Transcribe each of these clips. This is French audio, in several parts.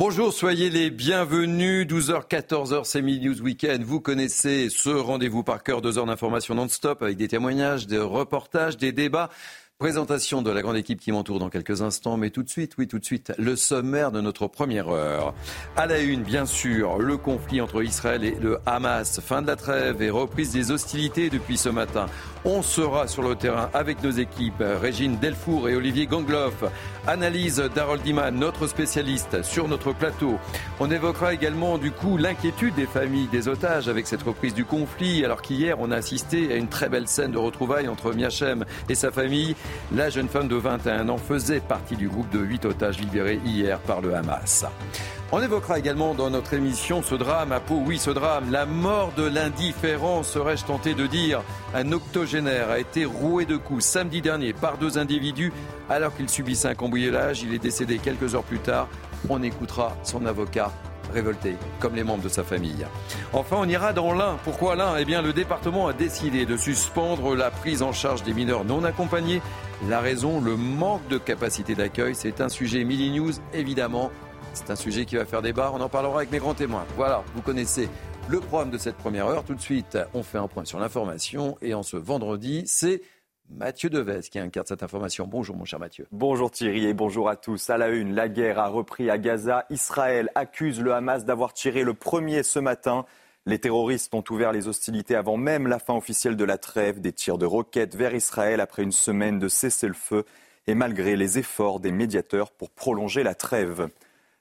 Bonjour, soyez les bienvenus. 12h, 14h, c'est Midi News Weekend. Vous connaissez ce rendez-vous par cœur, deux heures d'information non-stop avec des témoignages, des reportages, des débats. Présentation de la grande équipe qui m'entoure dans quelques instants, mais tout de suite, oui, tout de suite, le sommaire de notre première heure. À la une, bien sûr, le conflit entre Israël et le Hamas, fin de la trêve et reprise des hostilités depuis ce matin. On sera sur le terrain avec nos équipes, Régine Delfour et Olivier Gangloff. Analyse d'Harold Diman, notre spécialiste, sur notre plateau. On évoquera également, du coup, l'inquiétude des familles des otages avec cette reprise du conflit, alors qu'hier, on a assisté à une très belle scène de retrouvailles entre Miachem et sa famille. La jeune femme de 21 ans faisait partie du groupe de 8 otages libérés hier par le Hamas. On évoquera également dans notre émission ce drame à. Oui, ce drame, la mort de l'indifférent, serais-je tenté de dire. Un octogénaire a été roué de coups samedi dernier par deux individus alors qu'il subissait un cambriolage. Il est décédé quelques heures plus tard. On écoutera son avocat révolté, comme les membres de sa famille. Enfin, on ira dans l'Ain. Pourquoi l'Ain? Eh bien, le département a décidé de suspendre la prise en charge des mineurs non accompagnés. La raison, le manque de capacité d'accueil. C'est un sujet Mini News, évidemment. C'est un sujet qui va faire débat. On en parlera avec mes grands témoins. Voilà, vous connaissez le programme de cette première heure. Tout de suite, on fait un point sur l'information. Et en ce vendredi, c'est Mathieu Devez qui incarne cette information. Bonjour mon cher Mathieu. Bonjour Thierry et bonjour à tous. À la une, la guerre a repris à Gaza. Israël accuse le Hamas d'avoir tiré le premier ce matin. Les terroristes ont ouvert les hostilités avant même la fin officielle de la trêve, des tirs de roquettes vers Israël après une semaine de cessez-le-feu et malgré les efforts des médiateurs pour prolonger la trêve.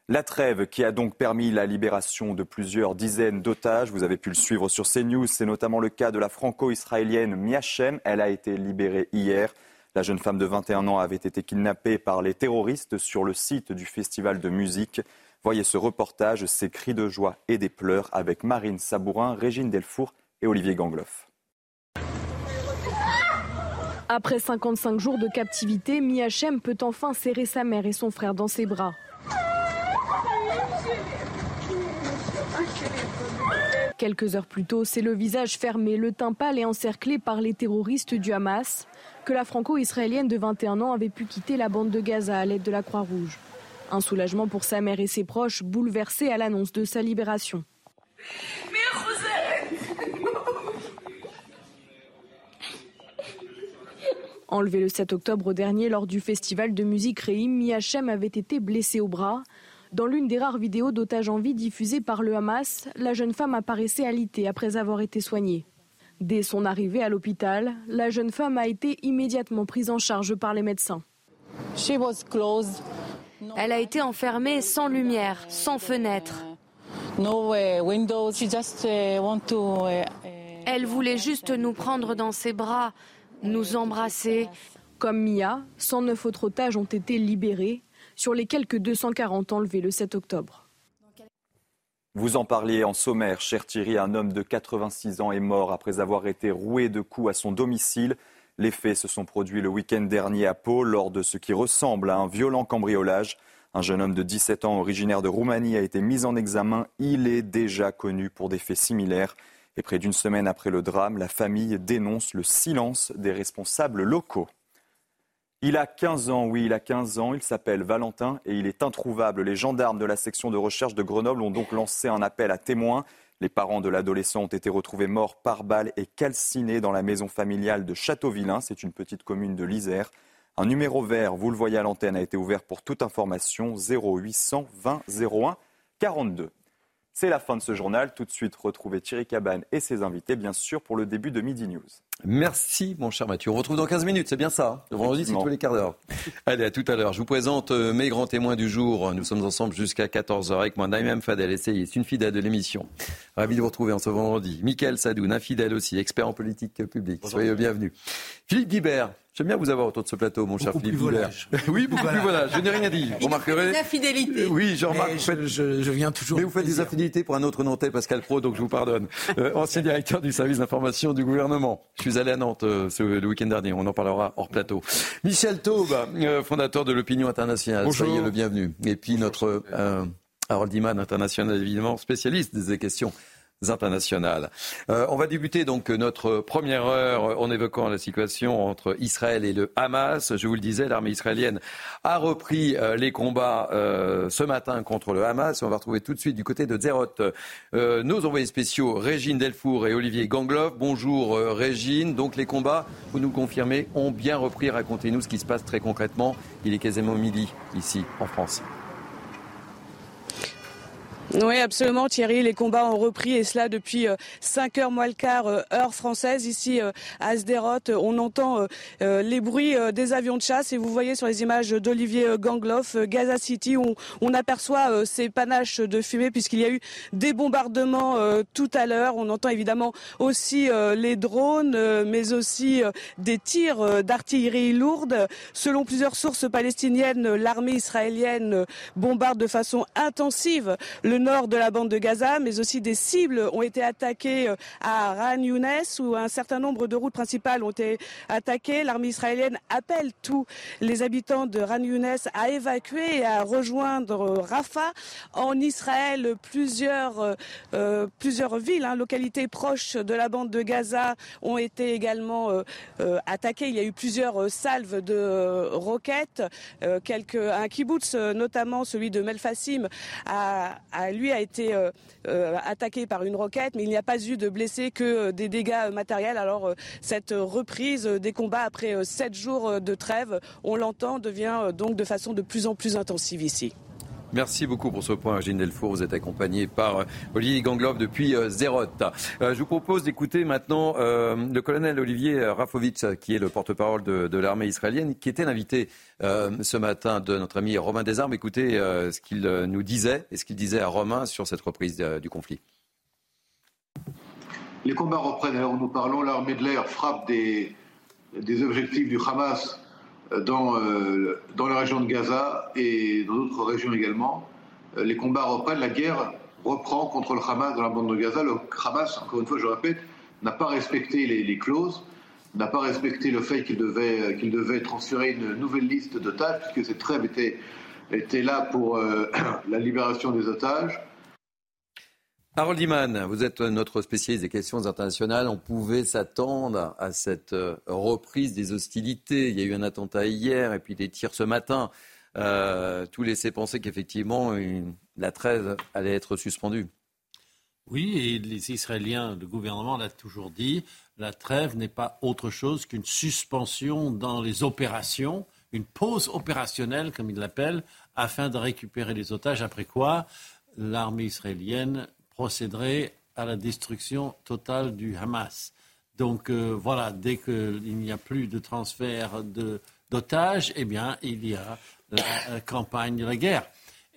La trêve qui a donc permis la libération de plusieurs dizaines d'otages. Vous avez pu le suivre sur CNews. C'est notamment le cas de la franco-israélienne Miachem. Elle a été libérée hier. La jeune femme de 21 ans avait été kidnappée par les terroristes sur le site du festival de musique. Voyez ce reportage, ces cris de joie et des pleurs avec Marine Sabourin, Régine Delfour et Olivier Gangloff. Après 55 jours de captivité, Miachem peut enfin serrer sa mère et son frère dans ses bras. Quelques heures plus tôt, c'est le visage fermé, le teint pâle et encerclé par les terroristes du Hamas que la franco-israélienne de 21 ans avait pu quitter la bande de Gaza à l'aide de la Croix-Rouge. Un soulagement pour sa mère et ses proches, bouleversés à l'annonce de sa libération. Enlevé le 7 octobre dernier lors du festival de musique Reim, Miachem avait été blessé au bras. Dans l'une des rares vidéos d'otages en vie diffusées par le Hamas, la jeune femme apparaissait alitée après avoir été soignée. Dès son arrivée à l'hôpital, la jeune femme a été immédiatement prise en charge par les médecins. Elle a été enfermée sans lumière, sans fenêtre. Elle voulait juste nous prendre dans ses bras, nous embrasser. Comme Mia, 109 autres otages ont été libérés sur les quelques 240 enlevés le 7 octobre. Vous en parliez en sommaire, cher Thierry, un homme de 86 ans est mort après avoir été roué de coups à son domicile. Les faits se sont produits le week-end dernier à Pau lors de ce qui ressemble à un violent cambriolage. Un jeune homme de 17 ans originaire de Roumanie a été mis en examen. Il est déjà connu pour des faits similaires. Et près d'une semaine après le drame, la famille dénonce le silence des responsables locaux. Il a 15 ans, oui, il a 15 ans. Il s'appelle Valentin et il est introuvable. Les gendarmes de la section de recherche de Grenoble ont donc lancé un appel à témoins. Les parents de l'adolescent ont été retrouvés morts par balle et calcinés dans la maison familiale de Châteauvillain. C'est une petite commune de l'Isère. Un numéro vert, vous le voyez à l'antenne, a été ouvert pour toute information 0800 20 01 42. C'est la fin de ce journal. Tout de suite, retrouvez Thierry Cabane et ses invités, bien sûr, pour le début de Midi News. Merci, mon cher Mathieu. On retrouve dans 15 minutes, c'est bien ça. Hein le vendredi, c'est tous les quarts d'heure. Allez, à tout à l'heure. Je vous présente euh, mes grands témoins du jour. Nous sommes ensemble jusqu'à 14h avec moi, Naïm Fadel, essayiste, une fidèle de l'émission. Ravi de vous retrouver en ce vendredi. Michael Sadoun, infidèle aussi, expert en politique publique. Soyez bienvenus. Philippe Guibert, J'aime bien vous avoir autour de ce plateau, mon cher Philippe volage. oui, beaucoup plus volage. Je n'ai rien dit. Vous remarquerez. Des infidélités. Oui, je remarque. Je, je, je, viens toujours. Mais vous faites des affinités pour un autre Nantais, Pascal Pro, donc je vous pardonne. Euh, ancien directeur du service d'information du gouvernement. Je suis allé à Nantes euh, ce, le week-end dernier. On en parlera hors plateau. Michel Taube, euh, fondateur de l'Opinion internationale. Bonjour. Soyez le bienvenu. Et puis notre euh, Harold Iman, international évidemment, spécialiste des questions internationales. Euh, on va débuter donc notre première heure en évoquant la situation entre Israël et le Hamas. Je vous le disais, l'armée israélienne a repris euh, les combats euh, ce matin contre le Hamas. On va retrouver tout de suite du côté de Zerot nos envoyés spéciaux Régine Delfour et Olivier Gangloff. Bonjour Régine. Donc les combats, vous nous confirmez, ont bien repris. Racontez-nous ce qui se passe très concrètement. Il est quasiment midi ici en France. Oui, absolument, Thierry. Les combats ont repris et cela depuis 5 heures moins le quart, euh, heure française. Ici à Sderot, on entend euh, les bruits euh, des avions de chasse et vous voyez sur les images d'Olivier Gangloff, Gaza City, on, on aperçoit ces panaches de fumée puisqu'il y a eu des bombardements tout à l'heure. On entend évidemment aussi les drones, mais aussi des tirs d'artillerie lourde. Selon plusieurs sources palestiniennes, l'armée israélienne bombarde de façon intensive le nord de la bande de Gaza, mais aussi des cibles ont été attaquées à Ran Younes où un certain nombre de routes principales ont été attaquées. L'armée israélienne appelle tous les habitants de Ran Younes à évacuer et à rejoindre Rafah. En Israël, plusieurs, euh, plusieurs villes, hein, localités proches de la bande de Gaza ont été également euh, euh, attaquées. Il y a eu plusieurs salves de roquettes. quelques, un kibbutz, notamment celui de Melfassim, a lui a été euh, euh, attaqué par une roquette, mais il n'y a pas eu de blessés que euh, des dégâts matériels. Alors cette reprise des combats après sept jours de trêve, on l'entend, devient donc de façon de plus en plus intensive ici. Merci beaucoup pour ce point, Gilles Delfour. Vous êtes accompagné par Olivier Gangloff depuis Zerot. je vous propose d'écouter maintenant le colonel Olivier Rafovitch, qui est le porte-parole de, de l'armée israélienne, qui était l'invité ce matin de notre ami Romain Desarmes. Écoutez ce qu'il nous disait et ce qu'il disait à Romain sur cette reprise du conflit. Les combats reprennent. Alors nous parlons, l'armée de l'air frappe des, des objectifs du Hamas dans, euh, dans la région de Gaza et dans d'autres régions également. Euh, les combats reprennent, la guerre reprend contre le Hamas dans la bande de Gaza. Le Hamas, encore une fois, je répète, n'a pas respecté les, clauses, n'a pas respecté le fait qu'il devait, devait transférer une nouvelle liste d'otages, puisque cette trêve était, là pour euh, la libération des otages. Harold Iman, vous êtes notre spécialiste des questions internationales. On pouvait s'attendre à cette reprise des hostilités. Il y a eu un attentat hier et puis des tirs ce matin. Euh, tout laissait penser qu'effectivement, la trêve allait être suspendue. Oui, et les Israéliens, le gouvernement l'a toujours dit, la trêve n'est pas autre chose qu'une suspension dans les opérations, une pause opérationnelle, comme ils l'appellent, afin de récupérer les otages, après quoi l'armée israélienne procéderait à la destruction totale du Hamas. Donc euh, voilà, dès qu'il n'y a plus de transfert d'otages, eh bien, il y a la euh, campagne de la guerre.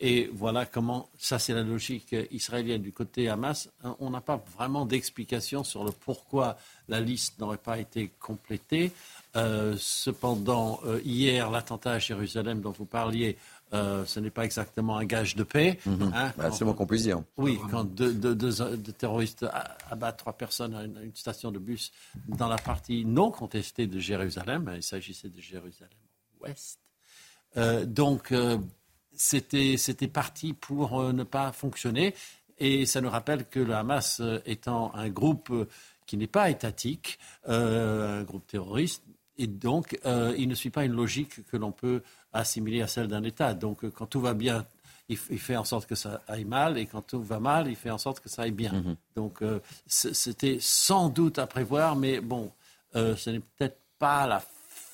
Et voilà comment, ça c'est la logique israélienne du côté Hamas. On n'a pas vraiment d'explication sur le pourquoi la liste n'aurait pas été complétée. Euh, cependant, euh, hier, l'attentat à Jérusalem dont vous parliez, euh, ce n'est pas exactement un gage de paix. Mmh. Hein, bah, c'est moins qu'on puisse dire. Oui, quand deux, deux, deux, deux, terroristes abattent trois personnes à une, à une, station de bus dans la partie non contestée de Jérusalem, il s'agissait de Jérusalem-Ouest. Euh, donc, c'était parti pour ne pas fonctionner. Et ça nous rappelle que le Hamas étant un groupe qui n'est pas étatique, un groupe terroriste, et donc, euh, il ne suit pas une logique que l'on peut assimiler à celle d'un État. Donc, quand tout va bien, il, fait en sorte que ça aille mal, et quand tout va mal, il fait en sorte que ça aille bien. -hmm. Donc, euh, c'était sans doute à prévoir, mais bon, euh, ce n'est peut-être pas la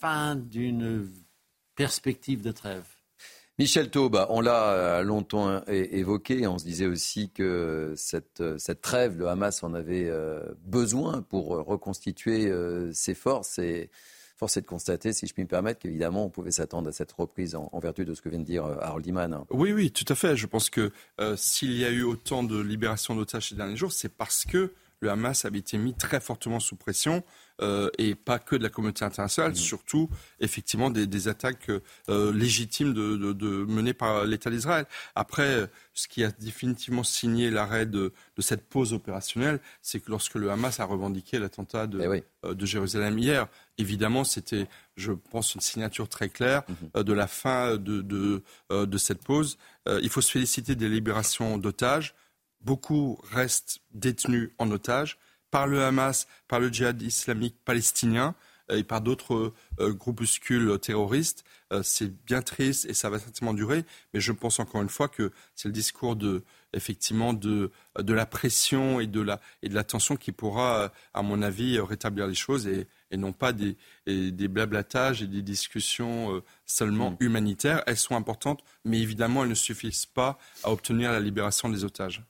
fin d'une perspective de trêve. Michel Taube, on l'a longtemps évoqué, on se disait aussi que cette, cette trêve, le Hamas en avait besoin pour reconstituer ses forces. Et force est de constater, si je puis me permettre, qu'évidemment, on pouvait s'attendre à cette reprise en, vertu de ce que vient de dire euh, Harold Iman. Oui, oui, tout à fait. Je pense que euh, s'il y a eu autant de libération d'otages ces derniers jours, c'est parce que le Hamas avait été mis très fortement sous pression euh, et pas que de la communauté internationale, mmh. surtout effectivement des, attaques euh, légitimes de, de, menées par l'État d'Israël. Après, ce qui a définitivement signé l'arrêt de, cette pause opérationnelle, c'est que lorsque le Hamas a revendiqué l'attentat de, eh euh, de Jérusalem hier, évidemment, c'était, je pense, une signature très claire mmh. de la fin de, de cette pause. il faut se féliciter des libérations d'otages beaucoup restent détenus en otage par le Hamas, par le djihad islamique palestinien euh, et par d'autres euh, groupuscules terroristes. Euh, c'est bien triste et ça va certainement durer, mais je pense encore une fois que c'est le discours de effectivement de, de la pression et de la, et de la tension qui pourra, à mon avis, rétablir les choses et, et non pas des, des blablatages et des discussions seulement mm. humanitaires. Elles sont importantes, mais évidemment, elles ne suffisent pas à obtenir la libération des otages.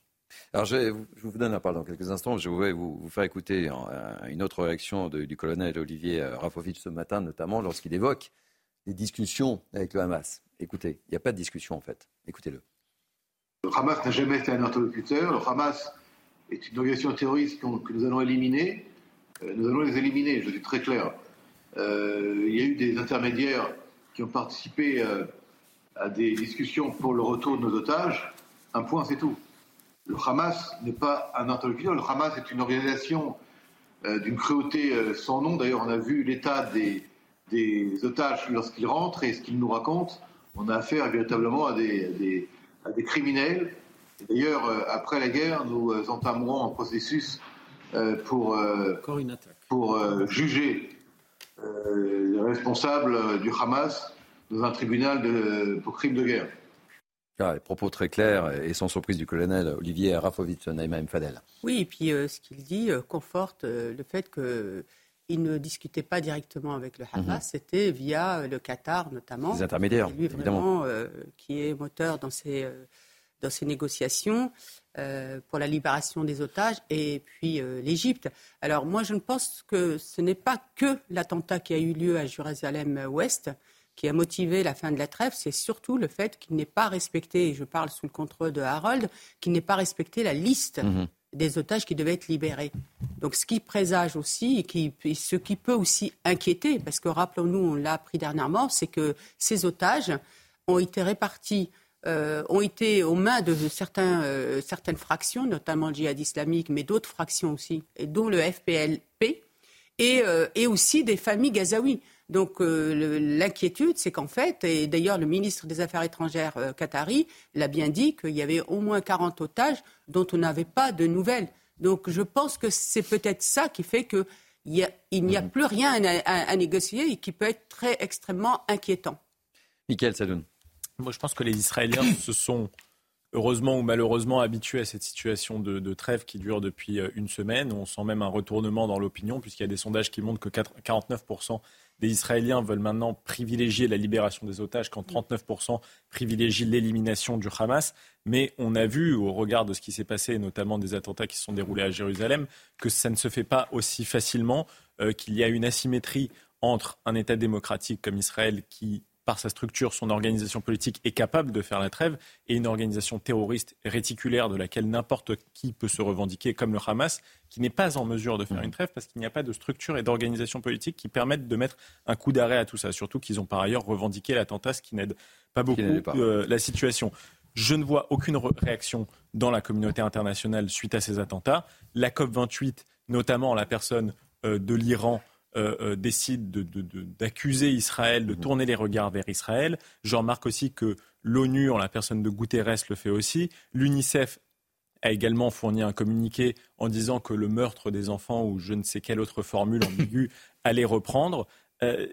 Alors, je, vous donne la parole dans quelques instants. Je voudrais vous, faire écouter une autre réaction du colonel Olivier Rafovitch ce matin, notamment lorsqu'il évoque des discussions avec le Hamas. Écoutez, il n'y a pas de discussion en fait. Écoutez-le. Le Hamas n'a jamais été un interlocuteur. Le Hamas est une organisation terroriste que nous allons éliminer. Euh, nous allons les éliminer, je suis très clair. Euh, il y a eu des intermédiaires qui ont participé euh, à des discussions pour le retour de nos otages. Un point, c'est tout. Le Hamas n'est pas un interlocuteur. Le Hamas est une organisation euh, d'une cruauté euh, sans nom. D'ailleurs, on a vu l'état des, otages lorsqu'ils rentrent et ce qu'ils nous racontent. On a affaire véritablement à des, criminels. D'ailleurs, euh, après la guerre, nous entamerons un processus pour, pour juger les responsables du Hamas dans un tribunal de, pour crimes de guerre. Ah, les propos très clairs et sans surprise du colonel Olivier Rafovitch, Naïma Fadel. Oui, et puis euh, ce qu'il dit euh, conforte euh, le fait qu'il ne discutait pas directement avec le Hamas, mhm. c'était via le Qatar notamment. Les intermédiaires, lui, évidemment. qui est moteur dans ces, dans ces négociations pour la libération des otages, et puis l'Égypte. Alors moi, je ne pense que ce n'est pas que l'attentat qui a eu lieu à Jérusalem-Ouest qui a motivé la fin de la trêve, c'est surtout le fait qu'il n'ait pas respecté, et je parle sous le contrôle de Harold, qu'il n'ait pas respecté la liste mhm. des otages qui devaient être libérés. Donc ce qui présage aussi, et, qui, ce qui peut aussi inquiéter, parce que rappelons-nous, on l'a appris dernièrement, c'est que ces otages ont été répartis euh, ont été aux mains de certains, euh, certaines fractions, notamment le djihad islamique, mais d'autres fractions aussi, dont le FPLP, et, euh, et aussi des familles gazaouis. Donc euh, l'inquiétude, c'est qu'en fait, et d'ailleurs le ministre des Affaires étrangères euh, qatari l'a bien dit, qu'il y avait au moins 40 otages dont on n'avait pas de nouvelles. Donc je pense que c'est peut-être ça qui fait qu'il n'y a, a mhm. plus rien à, négocier et qui peut être très extrêmement inquiétant. Michael Sadoun. Moi je pense que les Israéliens se sont heureusement ou malheureusement habitués à cette situation de, de, trêve qui dure depuis euh, une semaine. On sent même un retournement dans l'opinion puisqu'il y a des sondages qui montrent que 49% des Israéliens veulent maintenant privilégier la libération des otages quand 39% privilégient l'élimination du Hamas. Mais on a vu, au regard de ce qui s'est passé, notamment des attentats qui se sont déroulés à Jérusalem, que ça ne se fait pas aussi facilement, euh, qu'il y a une asymétrie entre un État démocratique comme Israël qui par sa structure, son organisation politique est capable de faire la trêve, et une organisation terroriste réticulaire de laquelle n'importe qui peut se revendiquer, comme le Hamas, qui n'est pas en mesure de faire une trêve parce qu'il n'y a pas de structure et d'organisation politique qui permettent de mettre un coup d'arrêt à tout ça. Surtout qu'ils ont par ailleurs revendiqué l'attentat, ce qui n'aide pas beaucoup euh, la situation. Je ne vois aucune réaction dans la communauté internationale suite à ces attentats. La COP28, notamment la personne euh, de l'Iran, euh, euh, décide d'accuser Israël, de mmh. tourner les regards vers Israël. Je remarque aussi que l'ONU, en la personne de Guterres, le fait aussi. L'UNICEF a également fourni un communiqué en disant que le meurtre des enfants ou je ne sais quelle autre formule ambiguë allait reprendre. Euh,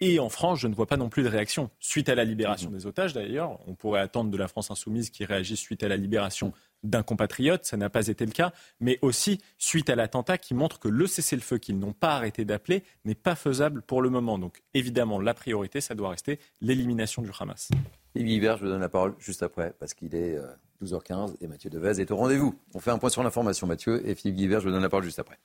et en France, je ne vois pas non plus de réaction. Suite à la libération mmh. des otages, d'ailleurs, on pourrait attendre de la France insoumise qui réagisse suite à la libération d'un compatriote, ça n'a pas été le cas, mais aussi suite à l'attentat qui montre que le cessez-le-feu qu'ils n'ont pas arrêté d'appeler n'est pas faisable pour le moment. Donc évidemment, la priorité, ça doit rester l'élimination du Hamas. Philippe Guibert, je vous donne la parole juste après, parce qu'il est 12h15 et Mathieu Devez est au rendez-vous. On fait un point sur l'information, Mathieu, et Philippe Guibert, je vous donne la parole juste après.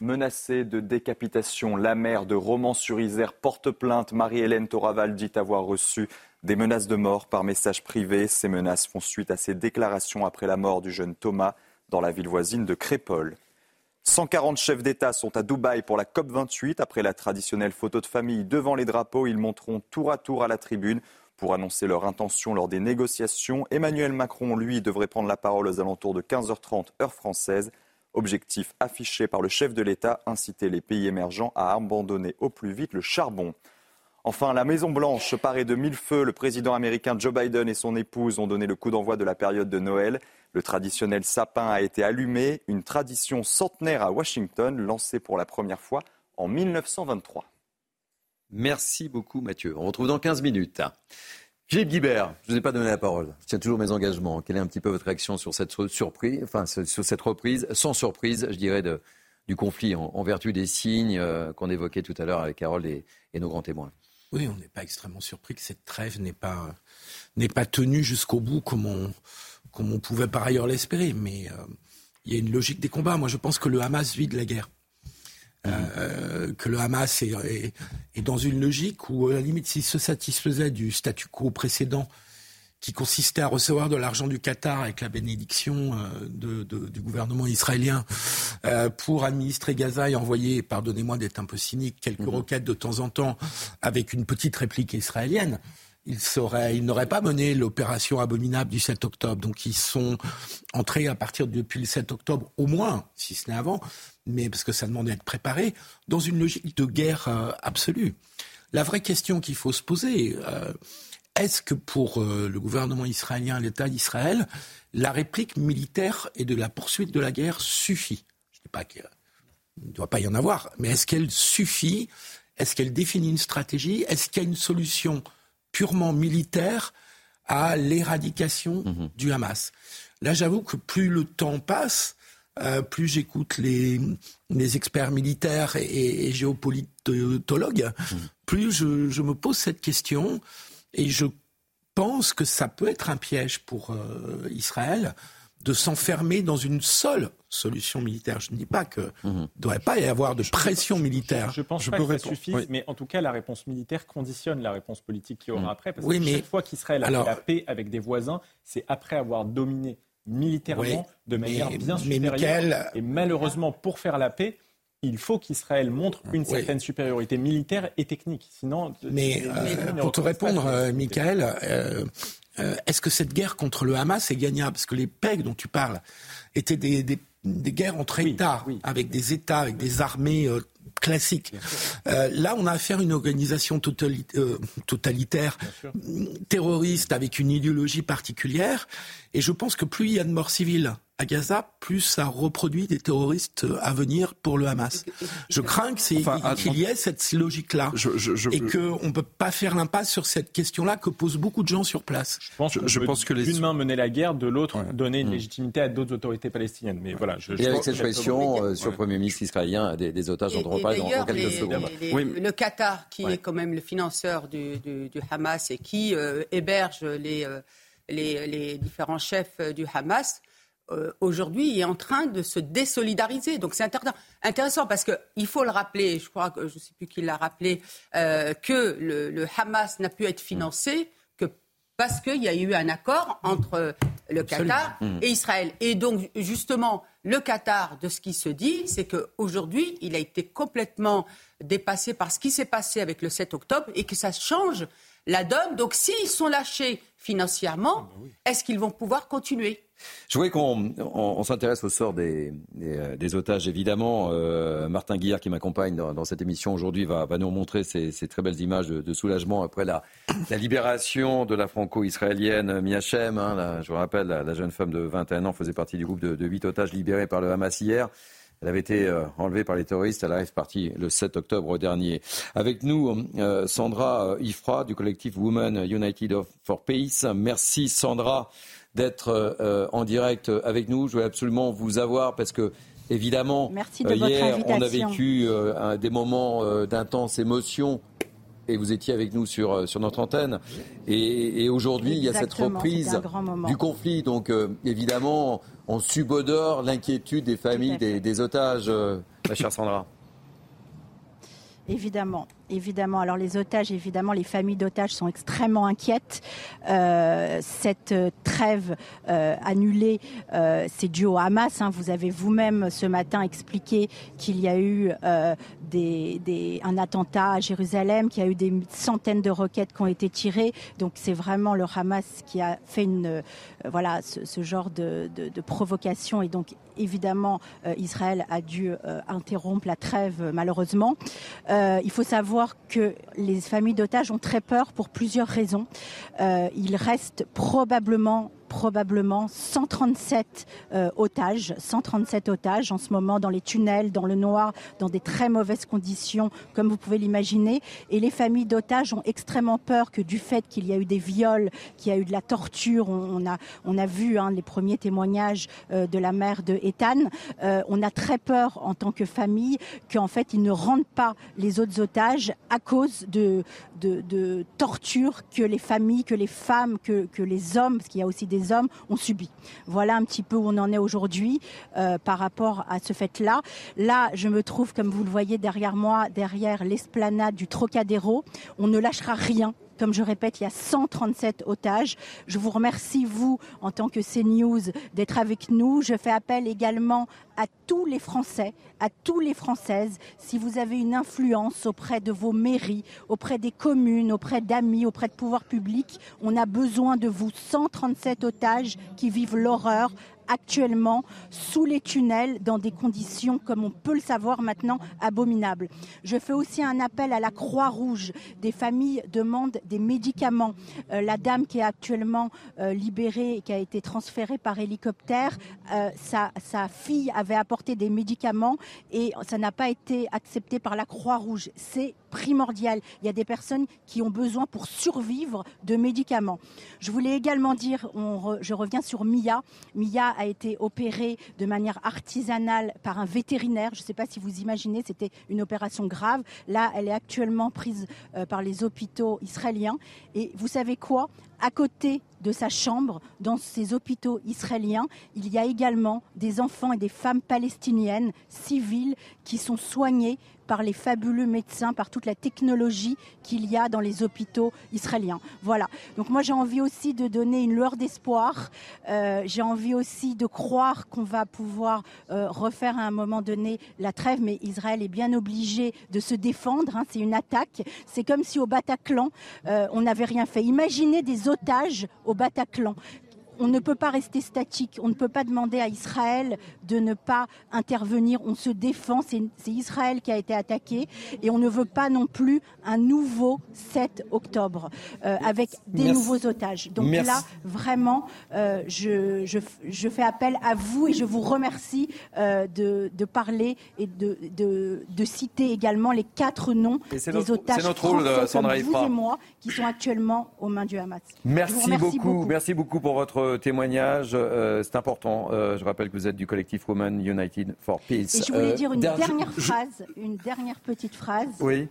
Menacée de décapitation, la mère de Romans-sur-Isère porte plainte. Marie-Hélène Toraval dit avoir reçu des menaces de mort par message privé. Ces menaces font suite à ses déclarations après la mort du jeune Thomas dans la ville voisine de Crépole. 140 chefs d'État sont à Dubaï pour la COP28. Après la traditionnelle photo de famille devant les drapeaux, ils monteront tour à tour à la tribune pour annoncer leur intention lors des négociations. Emmanuel Macron, lui, devrait prendre la parole aux alentours de 15h30 heure française. Objectif affiché par le chef de l'État, inciter les pays émergents à abandonner au plus vite le charbon. Enfin, la Maison-Blanche paraît de mille feux. Le président américain Joe Biden et son épouse ont donné le coup d'envoi de la période de Noël. Le traditionnel sapin a été allumé, une tradition centenaire à Washington, lancée pour la première fois en 1923. Merci beaucoup Mathieu. On retrouve dans 15 minutes. Philippe Guibert, je ne vous ai pas donné la parole. Je tiens toujours mes engagements. Quelle est un petit peu votre réaction sur cette surprise, enfin sur cette reprise, sans surprise, je dirais, du conflit en, vertu des signes euh, qu'on évoquait tout à l'heure avec Carole et, nos grands témoins? Oui, on n'est pas extrêmement surpris que cette trêve n'est pas, n'est pas tenue jusqu'au bout comme on, comme on pouvait par ailleurs l'espérer. Mais euh, il y a une logique des combats. Moi, je pense que le Hamas vit de la guerre. Euh, que le Hamas est, dans une logique où, à la limite, s'il se satisfaisait du statu quo précédent, qui consistait à recevoir de l'argent du Qatar avec la bénédiction euh, du gouvernement israélien euh, pour administrer Gaza et envoyer, pardonnez-moi d'être un peu cynique, quelques mhm. roquettes de temps en temps avec une petite réplique israélienne ils, ils n'auraient pas mené l'opération abominable du 7 octobre. Donc ils sont entrés à partir depuis le 7 octobre, au moins, si ce n'est avant, mais parce que ça demandait d'être préparé, dans une logique de guerre euh, absolue. La vraie question qu'il faut se poser, euh, est-ce que pour euh, le gouvernement israélien, l'État d'Israël, la réplique militaire et de la poursuite de la guerre suffit? Je ne dis pas qu'il ne doit pas y en avoir, mais est-ce qu'elle suffit? Est-ce qu'elle définit une stratégie? Est-ce qu'il y a une solution purement militaire à l'éradication mhm. du Hamas? Là, j'avoue que plus le temps passe, euh, plus j'écoute les, les, experts militaires et, géopolitologues, mhm. plus je, me pose cette question et je pense que ça peut être un piège pour euh, Israël de s'enfermer dans une seule solution militaire. Je ne dis pas qu'il ne mhm. devrait pas y avoir de pression militaire. Je, pense pas que ça suffise, mais en tout cas, la réponse militaire conditionne la réponse politique qui aura mhm. après. Parce que chaque fois qu'Israël a fait la paix avec des voisins, c'est après avoir dominé militairement de manière bien supérieure. Et malheureusement, pour faire la paix, il faut qu'Israël montre une certaine supériorité militaire et technique. Sinon, mais euh, pour te répondre, euh, Michael, euh, euh, est-ce que cette guerre contre le Hamas est gagnable? Parce que les PEG dont tu parles étaient des, guerres entre États, avec des États, avec des armées euh, classiques. Euh, là, on a affaire à une organisation totalitaire, terroriste, avec une idéologie particulière. Et je pense que plus il y a de morts civiles à Gaza, plus ça reproduit des terroristes à venir pour le Hamas. Je crains qu'il y ait cette logique-là et qu'on ne peut pas faire l'impasse sur cette question-là que posent beaucoup de gens sur place. Je pense, je, pense que d'une main mener la guerre, de l'autre donner une mm. légitimité à d'autres autorités palestiniennes. Mais voilà, et avec cette pression euh, sur le Premier ministre israélien des, otages dont on reparle dans, quelques secondes. Le Qatar, qui est quand même le financeur du, Hamas et qui euh, héberge les, euh, les, les différents chefs du Hamas, euh, aujourd'hui est en train de se désolidariser. Donc c'est intéressant parce qu'il faut le rappeler, je crois que je ne sais plus qui l'a rappelé, euh, que le, Hamas n'a pu être financé que parce qu'il y a eu un accord entre le Qatar mmh. et Israël. Et donc justement, le Qatar, de ce qui se dit, c'est qu'aujourd'hui, il a été complètement dépassé par ce qui s'est passé avec le 7 octobre et que ça change la donne. Donc s'ils sont lâchés financièrement, ah bah est-ce qu'ils vont pouvoir continuer? Je voudrais qu'on s'intéresse au sort des, euh, otages, évidemment. Euh, Martin Guillard, qui m'accompagne dans, cette émission aujourd'hui, va, nous montrer ces, très belles images de, soulagement après la, libération de la franco-israélienne Miachem. Hein, je vous rappelle, la, jeune femme de 21 ans faisait partie du groupe de, huit otages libérés par le Hamas hier. Elle avait été euh, enlevée par les terroristes. Elle arrive partie le 7 octobre dernier. Avec nous, Sandra Ifra du collectif Women United for Peace. Merci Sandra d'être euh, en direct avec nous. Je voulais absolument vous avoir parce que Évidemment, Merci de euh, hier, on a vécu euh, des moments d'intense émotion et vous étiez avec nous sur, sur notre antenne. Et, aujourd'hui, il y a cette reprise du conflit. Donc évidemment, on subodore l'inquiétude des familles des, des, otages, ma chère Sandra. Évidemment, évidemment. Alors les otages, évidemment, les familles d'otages sont extrêmement inquiètes. Euh, cette trêve euh, annulée, euh, c'est dû au Hamas. Hein. Vous avez vous-même ce matin expliqué qu'il y a eu des, un attentat à Jérusalem, qu'il y a eu des centaines de roquettes qui ont été tirées. Donc c'est vraiment le Hamas qui a fait une, voilà, ce, genre de, de, provocation. Et donc évidemment, Israël a dû interrompre la trêve, malheureusement. il faut savoir que les familles d'otages ont très peur pour plusieurs raisons. Euh, il reste probablement probablement 137 euh, otages, 137 otages en ce moment dans les tunnels, dans le noir, dans des très mauvaises conditions, comme vous pouvez l'imaginer. Et les familles d'otages ont extrêmement peur que du fait qu'il y a eu des viols, qu'il y a eu de la torture, on, a, on a vu hein, les premiers témoignages euh, de la mère de Ethan, euh, on a très peur en tant que famille qu'en fait ils ne rendent pas les autres otages à cause de, de, de torture que les familles, que les femmes, que, que les hommes, parce qu'il y a aussi des hommes ont subi. Voilà un petit peu où on en est aujourd'hui euh, par rapport à ce fait-là. Là, je me trouve, comme vous le voyez derrière moi, derrière l'esplanade du Trocadéro. On ne lâchera rien comme je répète, il y a 137 otages. Je vous remercie, vous, en tant que CNews, d'être avec nous. Je fais appel également à tous les Français, à tous les Françaises, si vous avez une influence auprès de vos mairies, auprès des communes, auprès d'amis, auprès de pouvoirs publics, on a besoin de vous. 137 otages qui vivent l'horreur actuellement sous les tunnels dans des conditions, comme on peut le savoir maintenant, abominables. Je fais aussi un appel à la Croix-Rouge. Des familles demandent des médicaments. Euh, la dame qui est actuellement euh, libérée et qui a été transférée par hélicoptère, euh, sa, sa fille avait apporté des médicaments et ça n'a pas été accepté par la Croix-Rouge. C'est primordial. Il y a des personnes qui ont besoin pour survivre de médicaments. Je voulais également dire, je reviens sur Mia. Mia a été opérée de manière artisanale par un vétérinaire. Je ne sais pas si vous imaginez, c'était une opération grave. Là, elle est actuellement prise euh, par les hôpitaux israéliens. Et vous savez quoi? À côté de sa chambre, dans ces hôpitaux israéliens, il y a également des enfants et des femmes palestiniennes civiles qui sont soignés par les fabuleux médecins, par toute la technologie qu'il y a dans les hôpitaux israéliens. Voilà. Donc moi j'ai envie aussi de donner une lueur d'espoir. Euh, j'ai envie aussi de croire qu'on va pouvoir euh, refaire à un moment donné la trêve, mais Israël est bien obligé de se défendre. Hein. C'est une attaque. C'est comme si au Bataclan euh, on n'avait rien fait. Imaginez des otages au Bataclan on ne peut pas rester statique. On ne peut pas demander à Israël de ne pas intervenir. On se défend. C'est Israël qui a été attaqué. Et on ne veut pas non plus un nouveau 7 octobre euh, avec des nouveaux otages. Donc là, vraiment, euh, je, je, fais appel à vous et je vous remercie euh, de, de, parler et de, de, de, citer également les quatre noms des otages notre rôle, français, comme vous et moi qui sont actuellement aux mains du Hamas. Merci beaucoup. Merci beaucoup pour votre témoignage. Euh, c'est important. Euh, je rappelle que vous êtes du collectif Women United for Peace. Et je voulais euh, dire une dernière phrase, une dernière petite phrase. Oui.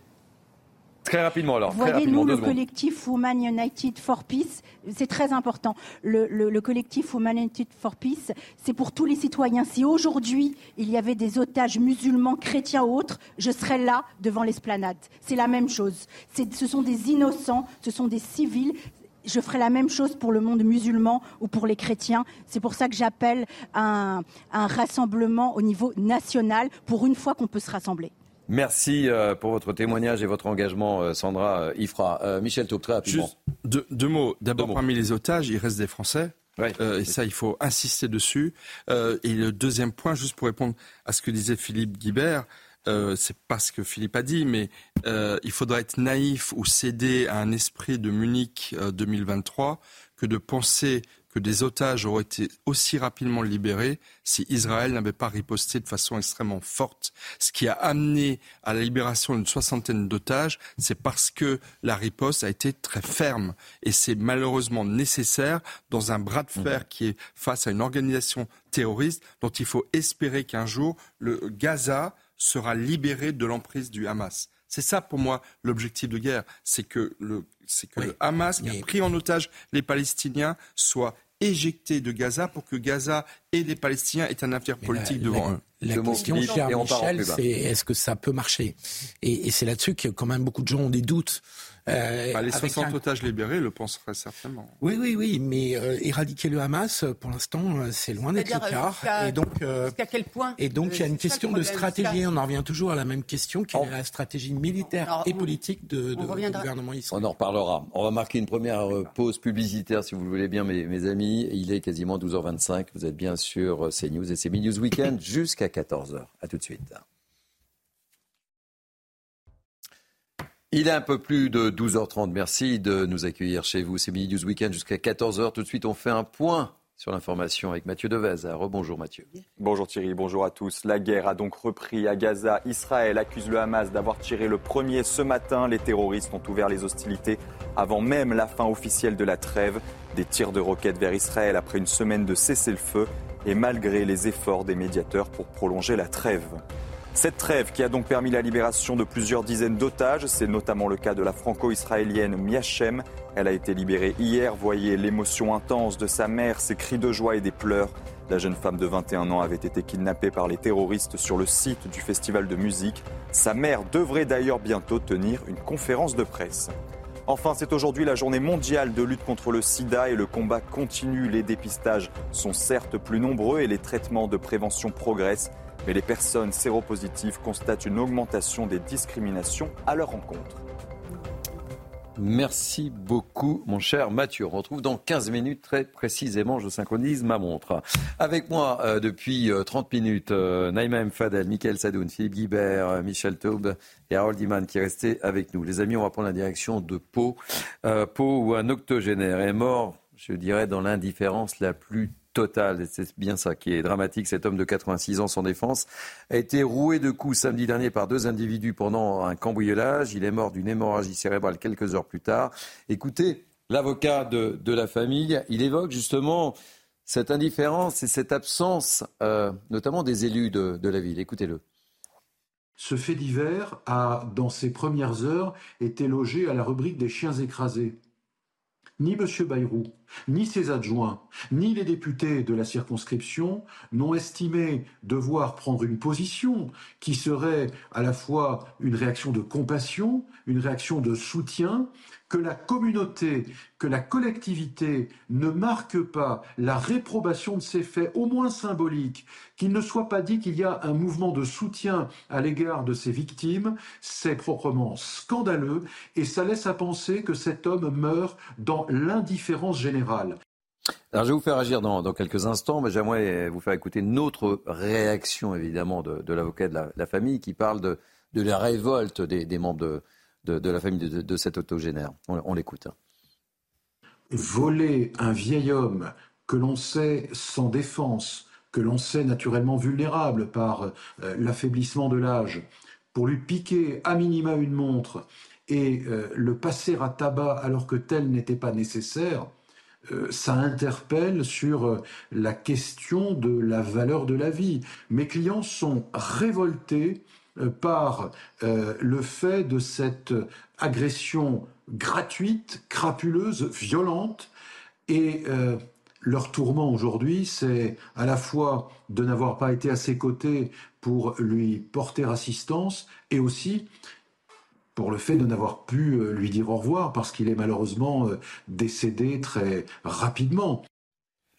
Très rapidement alors. Voyez-nous le collectif Women United for Peace, c'est très important. Le, le, collectif Women United for Peace, c'est pour tous les citoyens. Si aujourd'hui il y avait des otages musulmans, chrétiens ou autres, je serais là devant l'esplanade. C'est la même chose. Ce sont des innocents, ce sont des civils je ferai la même chose pour le monde musulman ou pour les chrétiens. C'est pour ça que j'appelle un, un rassemblement au niveau national pour une fois qu'on peut se rassembler. Merci euh, pour votre témoignage et votre engagement, euh, Sandra euh, Ifra. Michel Taub, très rapidement. Juste deux, mots. D'abord, parmi les otages, il reste des Français. et ça, il faut insister dessus. et le deuxième point, juste pour répondre à ce que disait Philippe Guibert, euh, c'est pas ce que Philippe a dit, mais euh, il faudrait être naïf ou céder à un esprit de Munich 2023 euh, que de penser que des otages auraient été aussi rapidement libérés si Israël n'avait pas riposté de façon extrêmement forte. Ce qui a amené à la libération d'une soixantaine d'otages, c'est parce que la riposte a été très ferme. Et c'est malheureusement nécessaire dans un bras de fer qui est face à une organisation terroriste dont il faut espérer qu'un jour le Gaza sera libéré de l'emprise du Hamas. C'est ça pour moi l'objectif de guerre, c'est que le, c'est que le Hamas qui a pris en otage les Palestiniens soit éjecté de Gaza pour que Gaza et les Palestiniens aient un avenir politique devant eux. La question, cher Michel, c'est est-ce que ça peut marcher? Et, et c'est là-dessus que quand même beaucoup de gens ont des doutes. Euh, bah, les 60 otages libérés le penseraient certainement. Oui, oui, oui, mais euh, éradiquer le Hamas, pour l'instant, euh, c'est loin d'être le cas. Et donc, jusqu'à quel point Et donc, il y a une question de stratégie. On en revient toujours à la même question, qui est la stratégie militaire et politique de, de du gouvernement israélien. On en reparlera. On va marquer une première pause publicitaire, si vous le voulez bien, mes, mes amis. Il est quasiment 12h25. Vous êtes bien sûr CNews et c'est News Weekend jusqu'à 14h. À tout de suite. Il est un peu plus de 12h30. Merci de nous accueillir chez vous. C'est Mini News Weekend jusqu'à 14h. Tout de suite, on fait un point sur l'information avec Mathieu Devez. Rebonjour Mathieu. Bonjour Thierry, bonjour à tous. La guerre a donc repris à Gaza. Israël accuse le Hamas d'avoir tiré le premier ce matin. Les terroristes ont ouvert les hostilités avant même la fin officielle de la trêve. Des tirs de roquettes vers Israël après une semaine de cessez-le-feu et malgré les efforts des médiateurs pour prolonger la trêve. Cette trêve qui a donc permis la libération de plusieurs dizaines d'otages, c'est notamment le cas de la franco-israélienne Miachem. Elle a été libérée hier. Voyez l'émotion intense de sa mère, ses cris de joie et des pleurs. La jeune femme de 21 ans avait été kidnappée par les terroristes sur le site du festival de musique. Sa mère devrait d'ailleurs bientôt tenir une conférence de presse. Enfin, c'est aujourd'hui la journée mondiale de lutte contre le sida et le combat continue. Les dépistages sont certes plus nombreux et les traitements de prévention progressent mais les personnes séropositives constatent une augmentation des discriminations à leur rencontre. Merci beaucoup, mon cher Mathieu. On retrouve dans 15 minutes très précisément. Je synchronise ma montre. Avec moi euh, depuis 30 euh, minutes, euh, M. Fadel, Michael Sadoun, Philippe Guibert, Michel Taube et Harold Iman qui est resté avec nous. Les amis, on va prendre la direction de Pau. Pau où un octogénaire est mort, je dirais, dans l'indifférence la plus C'est bien ça qui est dramatique. Cet homme de 86 ans sans défense a été roué de coups samedi dernier par deux individus pendant un cambriolage. Il est mort d'une hémorragie cérébrale quelques heures plus tard. Écoutez, l'avocat de, la famille, il évoque justement cette indifférence et cette absence, euh, notamment des élus de, de la ville. Écoutez-le. Ce fait divers a, dans ses premières heures, été logé à la rubrique des chiens écrasés ni M. Bayrou, ni ses adjoints, ni les députés de la circonscription n'ont estimé devoir prendre une position qui serait à la fois une réaction de compassion, une réaction de soutien, que la communauté, que la collectivité ne marque pas la réprobation de ces faits, au moins symboliques, qu'il ne soit pas dit qu'il y a un mouvement de soutien à l'égard de ces victimes, c'est proprement scandaleux et ça laisse à penser que cet homme meurt dans l'indifférence générale. Alors, je vais vous faire agir dans, quelques instants, mais j'aimerais vous faire écouter une autre réaction, évidemment, de, l'avocat de la, famille qui parle de, la révolte des membres de, de, la famille de, cet autogénaire. On, l'écoute. Hein. Voler un vieil homme que l'on sait sans défense, que l'on sait naturellement vulnérable par euh, l'affaiblissement de l'âge, pour lui piquer à minima une montre et euh, le passer à tabac alors que tel n'était pas nécessaire, euh, ça interpelle sur la question de la valeur de la vie. Mes clients sont révoltés par euh, le fait de cette agression gratuite, crapuleuse, violente, et euh, leur tourment aujourd'hui, c'est à la fois de n'avoir pas été à ses côtés pour lui porter assistance, et aussi pour le fait de n'avoir pu lui dire au revoir, parce qu'il est malheureusement décédé très rapidement.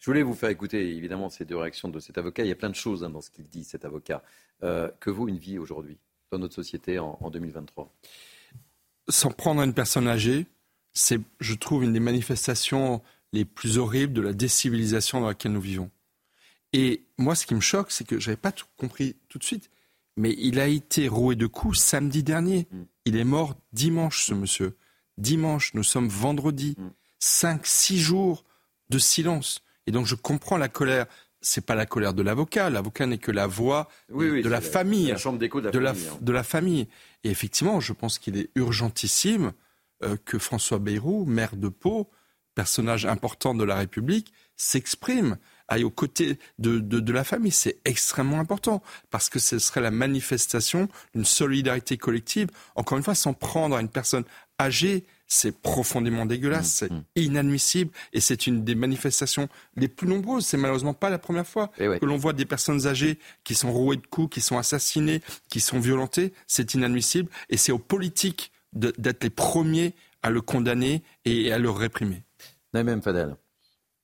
Je voulais vous faire écouter évidemment ces deux réactions de cet avocat. Il y a plein de choses hein, dans ce qu'il dit, cet avocat. Euh, que vaut une vie aujourd'hui dans notre société en, 2023 Sans prendre une personne âgée, c'est, je trouve, une des manifestations les plus horribles de la décivilisation dans laquelle nous vivons. Et moi, ce qui me choque, c'est que je n'avais pas tout compris tout de suite, mais il a été roué de coups samedi dernier. Mm. Il est mort dimanche, ce monsieur. Dimanche, nous sommes vendredi. Mm. Cinq, six jours de silence. Et donc je comprends la colère. C'est pas la colère de l'avocat. L'avocat n'est que la voix de la famille, la chambre d'écho de, la, famille, hein. de la famille. Et effectivement, je pense qu'il est urgentissime euh, que François Bayrou, maire de Pau, personnage important de la République, s'exprime. aille aux côtés de, de, de la famille. C'est extrêmement important parce que ce serait la manifestation d'une solidarité collective. Encore une fois, sans prendre à une personne âgée, c'est profondément dégueulasse, Mmh, c'est inadmissible et c'est une des manifestations les plus nombreuses. C'est malheureusement pas la première fois Eh ouais. que l'on voit des personnes âgées qui sont rouées de coups, qui sont assassinées, qui sont violentées. C'est inadmissible et c'est aux politiques d'être les premiers à le condamner et à le réprimer. Naïm Fadel.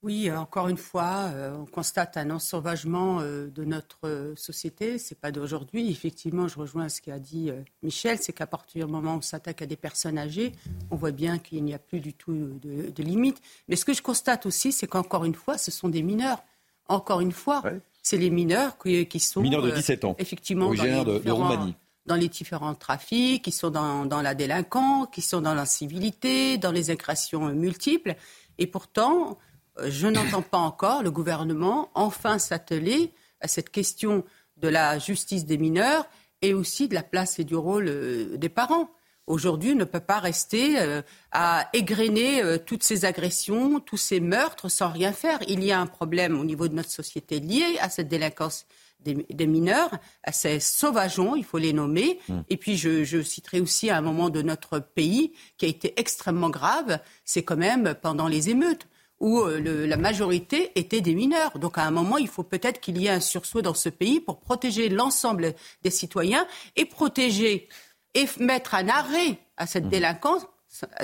Oui, encore une fois, euh, on constate un ensauvagement euh, de notre euh, société. C'est pas d'aujourd'hui. Effectivement, je rejoins ce qu'a dit Michel, c'est qu'à partir du moment où on s'attaque à des personnes âgées, on voit bien qu'il n'y a plus du tout de, de limite. Mais ce que je constate aussi, c'est qu'encore une fois, ce sont des mineurs. Encore une fois, c'est les mineurs qui, qui sont Mineurs de euh, 17 ans, effectivement dans originaires les de- de différents- Roumanie. dans les différents trafics, qui sont dans, dans la délinquance, qui sont dans l'incivilité, dans les agressions multiples. Et pourtant, je n'entends pas encore le gouvernement enfin s'atteler à cette question de la justice des mineurs et aussi de la place et du rôle euh, des parents. Aujourd'hui, on ne peut pas rester euh, à égrener euh, toutes ces agressions, tous ces meurtres sans rien faire. Il y a un problème au niveau de notre société lié à cette délinquance des, des mineurs, à ces sauvageons, il faut les nommer. Et puis, je, je citerai aussi un moment de notre pays qui a été extrêmement grave, c'est quand même pendant les émeutes où euh, le- la majorité était des mineurs. Donc à un moment, il faut peut-être qu'il y ait un sursaut dans ce pays pour protéger l'ensemble des citoyens et protéger et mettre un arrêt à cette délinquance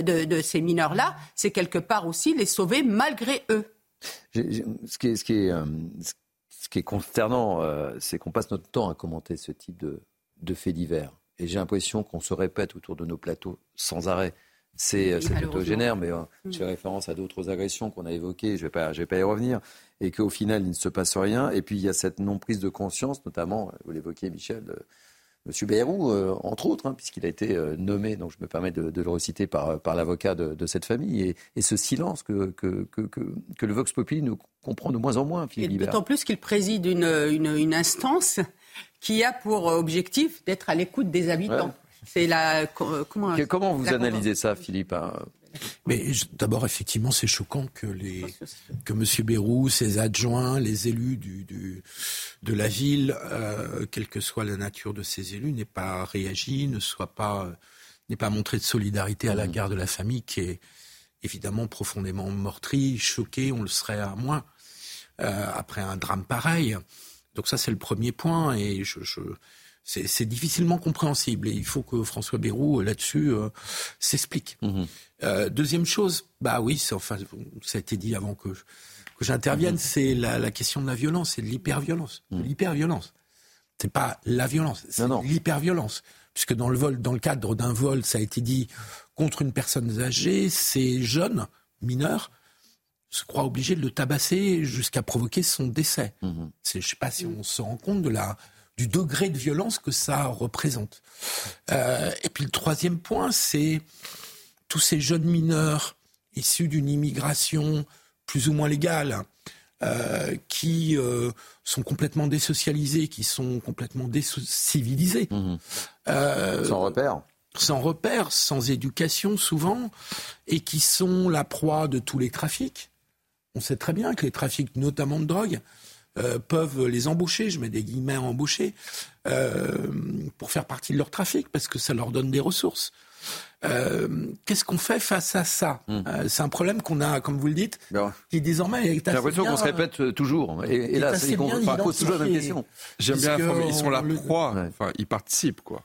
de, de ces mineurs-là, c'est quelque part aussi les sauver malgré eux. Ce, qui est, ce, qui est, euh, ce qui est consternant, euh, c'est qu'on passe notre temps à commenter ce type de, de faits divers. Et j'ai l'impression qu'on se répète autour de nos plateaux sans arrêt. C'est euh, mais euh, Mm. je fais référence à d'autres agressions qu'on a évoquées, je ne vais, pas- je vais pas y revenir, et qu'au final, il ne se passe rien. Et puis, il y a cette non-prise de conscience, notamment, vous l'évoquiez, Michel, euh, Monsieur Bayrou, euh, entre autres, hein, puisqu'il a été euh, nommé, donc je me permets de, de le reciter par, par l'avocat de, de cette famille, et, et ce silence que, que, que, que, que le Vox Populi ne comprend de moins en moins, d'autant plus qu'il préside une, une, une instance qui a pour objectif d'être à l'écoute des habitants. Ouais. C'est la co- comment Que- Comment vous la- analysez ça, Philippe hein Mais d'abord, effectivement, c'est choquant que les que M. Bérou, ses adjoints, les élus du, du- de la ville, euh, quelle que soit la nature de ces élus, n'aient pas réagi, ne soient pas n'aient pas montré de solidarité à la garde de la famille, qui est évidemment profondément meurtrie, choquée. On le serait à moins euh, après un drame pareil. Donc ça, c'est le premier point, et je, je c'est difficilement compréhensible et il faut que François Bayrou euh, là-dessus euh, s'explique. Euh, deuxième chose, bah oui, enfin, ça a été dit avant que, que j'intervienne, c'est la, la question de la violence, c'est de l'hyperviolence. De l'hyperviolence. C'est pas la violence, c'est l'hyperviolence. Puisque dans le vol, dans le cadre d'un vol, ça a été dit contre une personne âgée, ces jeunes mineurs se croient obligés de le tabasser jusqu'à provoquer son décès. C'est, je sais pas si on se rend compte de la, du degré de violence que ça représente. Euh, et puis le troisième point, c'est tous ces jeunes mineurs issus d'une immigration plus ou moins légale, euh, qui euh, sont complètement désocialisés, qui sont complètement décivilisés. Euh, Sans repère. Sans repère, sans éducation souvent, et qui sont la proie de tous les trafics. On sait très bien que les trafics, notamment de drogue, euh, peuvent les embaucher, je mets des guillemets à embaucher, euh, pour faire partie de leur trafic, parce que ça leur donne des ressources. Euh, Qu'est-ce qu'on fait face à ça Euh, C'est un problème qu'on a, comme vous le dites, qui désormais est J'ai l'impression qu'on se répète euh, toujours. Et, là, c'est qu'on pose toujours la même question. J'aime bien formule, ils sont on la le- proie, enfin, ils participent, quoi.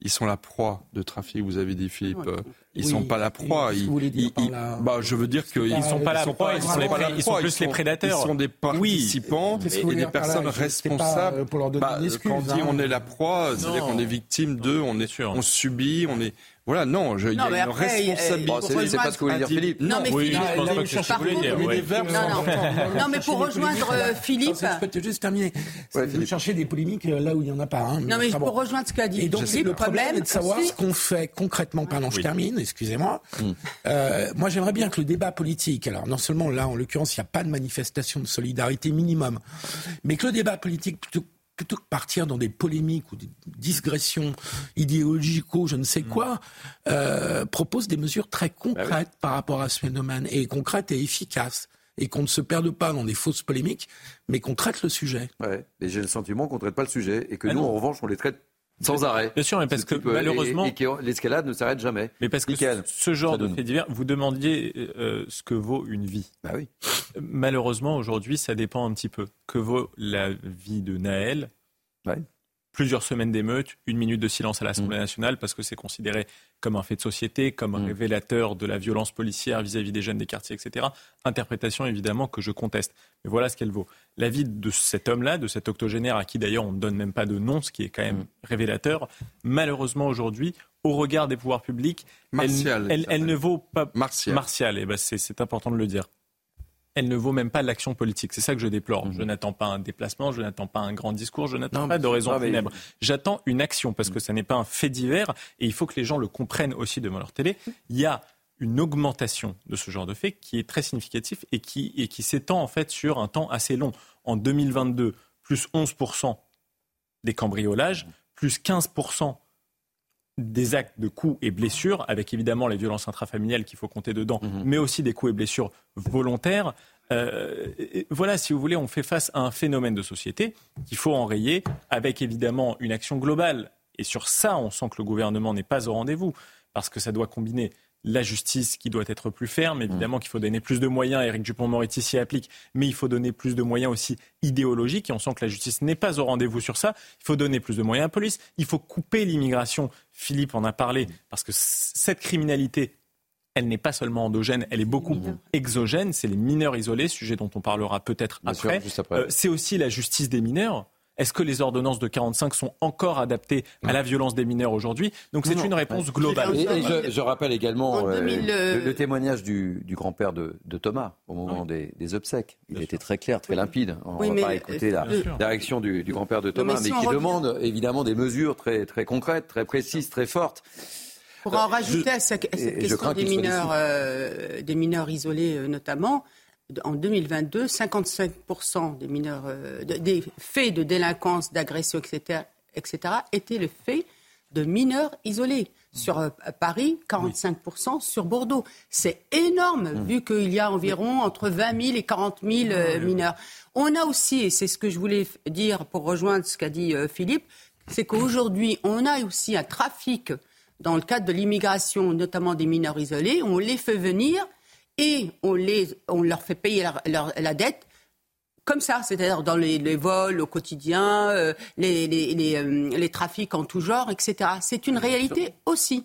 Ils sont la proie de trafic, vous avez dit, Philippe. Euh, Ils Oui. sont pas la proie. Qu'est-ce que Ils, vous voulez dire ils- par ils- là bah, je veux dire qu'ils Ils sont pas la proie, ils sont les ils sont plus les prédateurs. Ils sont des participants que et des là personnes responsables. euh, pour leur donner Bah, une excuse, quand on dit hein. on est la proie, c'est-à-dire qu'on est victime d'eux, on est, on subit, on est. Voilà, non, je- il y Non, a une après, responsabilité. Bon, c'est- pas ce que voulait dire Philippe. Non, mais oui, Philippe, je pense il pas que c'est ce que dire. oui. Non, non. Non, mais pour rejoindre euh, Philippe. Je peux juste terminer. De chercher des polémiques euh, là où il n'y en a pas. hein. Non, mais pour bon. rejoindre ce qu'a dit Et donc, Philippe, le problème est de savoir aussi- ce qu'on fait concrètement. Pardon, je termine, excusez-moi. Euh, moi, j'aimerais bien que le débat politique, alors non seulement là, en l'occurrence, il n'y a pas de manifestation de solidarité minimum, mais que le débat politique, plutôt, que partir dans des polémiques ou des digressions idéologico, je ne sais quoi, euh, propose des mesures très concrètes par rapport à ce phénomène, et concrètes et efficaces. et qu'on ne se perde pas dans des fausses polémiques, mais qu'on traite le sujet. Ouais, et j'ai le sentiment qu'on ne traite pas le sujet et que nous, en revanche, on les traite sans arrêt. Bien sûr, mais parce que malheureusement. Et, que l'escalade ne s'arrête jamais. Mais parce que ce genre de fait divers, vous demandiez euh, ce que vaut une vie. Bah oui. Malheureusement, aujourd'hui, ça dépend un petit peu. Que vaut la vie de Naël? Plusieurs semaines d'émeutes, une minute de silence à l'Assemblée nationale parce que c'est considéré comme un fait de société, comme un mm. révélateur de la violence policière vis-à-vis des jeunes des quartiers, etc. Interprétation évidemment que je conteste. Mais voilà ce qu'elle vaut. La vie de cet homme-là, de cet octogénaire à qui d'ailleurs on ne donne même pas de nom, ce qui est quand même mm. révélateur, malheureusement aujourd'hui, au regard des pouvoirs publics, elle, ne vaut pas... Martial. Martial, et eh ben c'est important de le dire elle ne vaut même pas l'action politique. C'est ça que je déplore. Mhm. Je n'attends pas un déplacement, je n'attends pas un grand discours, je n'attends pas de raison funèbre. J'attends une action parce que ça n'est pas un fait divers et il faut que les gens le comprennent aussi devant leur télé. Il y a une augmentation de ce genre de fait qui est très significatif et qui, et qui s'étend en fait sur un temps assez long. En 2022, plus 11% des cambriolages, plus 15% des actes de coups et blessures, avec évidemment les violences intrafamiliales qu'il faut compter dedans, mhm. mais aussi des coups et blessures volontaires. Euh, voilà, si vous voulez, on fait face à un phénomène de société qu'il faut enrayer avec évidemment une action globale. Et sur ça, on sent que le gouvernement n'est pas au rendez-vous, parce que ça doit combiner la justice qui doit être plus ferme. Mm. Évidemment qu'il faut donner plus de moyens. Éric Dupont-Moretti s'y applique. Mais il faut donner plus de moyens aussi idéologiques. Et on sent que la justice n'est pas au rendez-vous sur ça. Il faut donner plus de moyens à la police. Il faut couper l'immigration. Philippe en a parlé. Parce que cette criminalité, elle n'est pas seulement endogène, elle est beaucoup exogène. C'est les mineurs isolés, sujet dont on parlera peut-être après. après. Euh, c'est aussi la justice des mineurs. Est-ce que les ordonnances de 45 sont encore adaptées à la violence des mineurs aujourd'hui? Donc c'est une réponse globale. Et, je, rappelle également euh, le, témoignage du, grand-père de, Thomas au moment des, obsèques. Il était très clair, très limpide. On ne va pas écouter la, réaction du, grand-père de Thomas, mais, qui demande évidemment des mesures très, très concrètes, très précises, très fortes. Pour en rajouter à cette question des mineurs, euh, des mineurs isolés euh, notamment, en 2022, 55% des mineurs, euh, des faits de délinquance, d'agression, etc., etc., étaient le fait de mineurs isolés. Sur euh, Paris, 45% sur Bordeaux. C'est énorme, mmh. vu qu'il y a environ entre 20 000 et 40 000 euh, mineurs. On a aussi, et c'est ce que je voulais dire pour rejoindre ce qu'a dit Philippe, c'est qu'aujourd'hui, on a aussi un trafic dans le cadre de l'immigration, notamment des mineurs isolés. On les fait venir et on, les, on leur fait payer la dette comme ça, c'est-à-dire dans les, vols au quotidien, euh, les, les, euh, les, trafics en tout genre, etc. C'est une réalité aussi.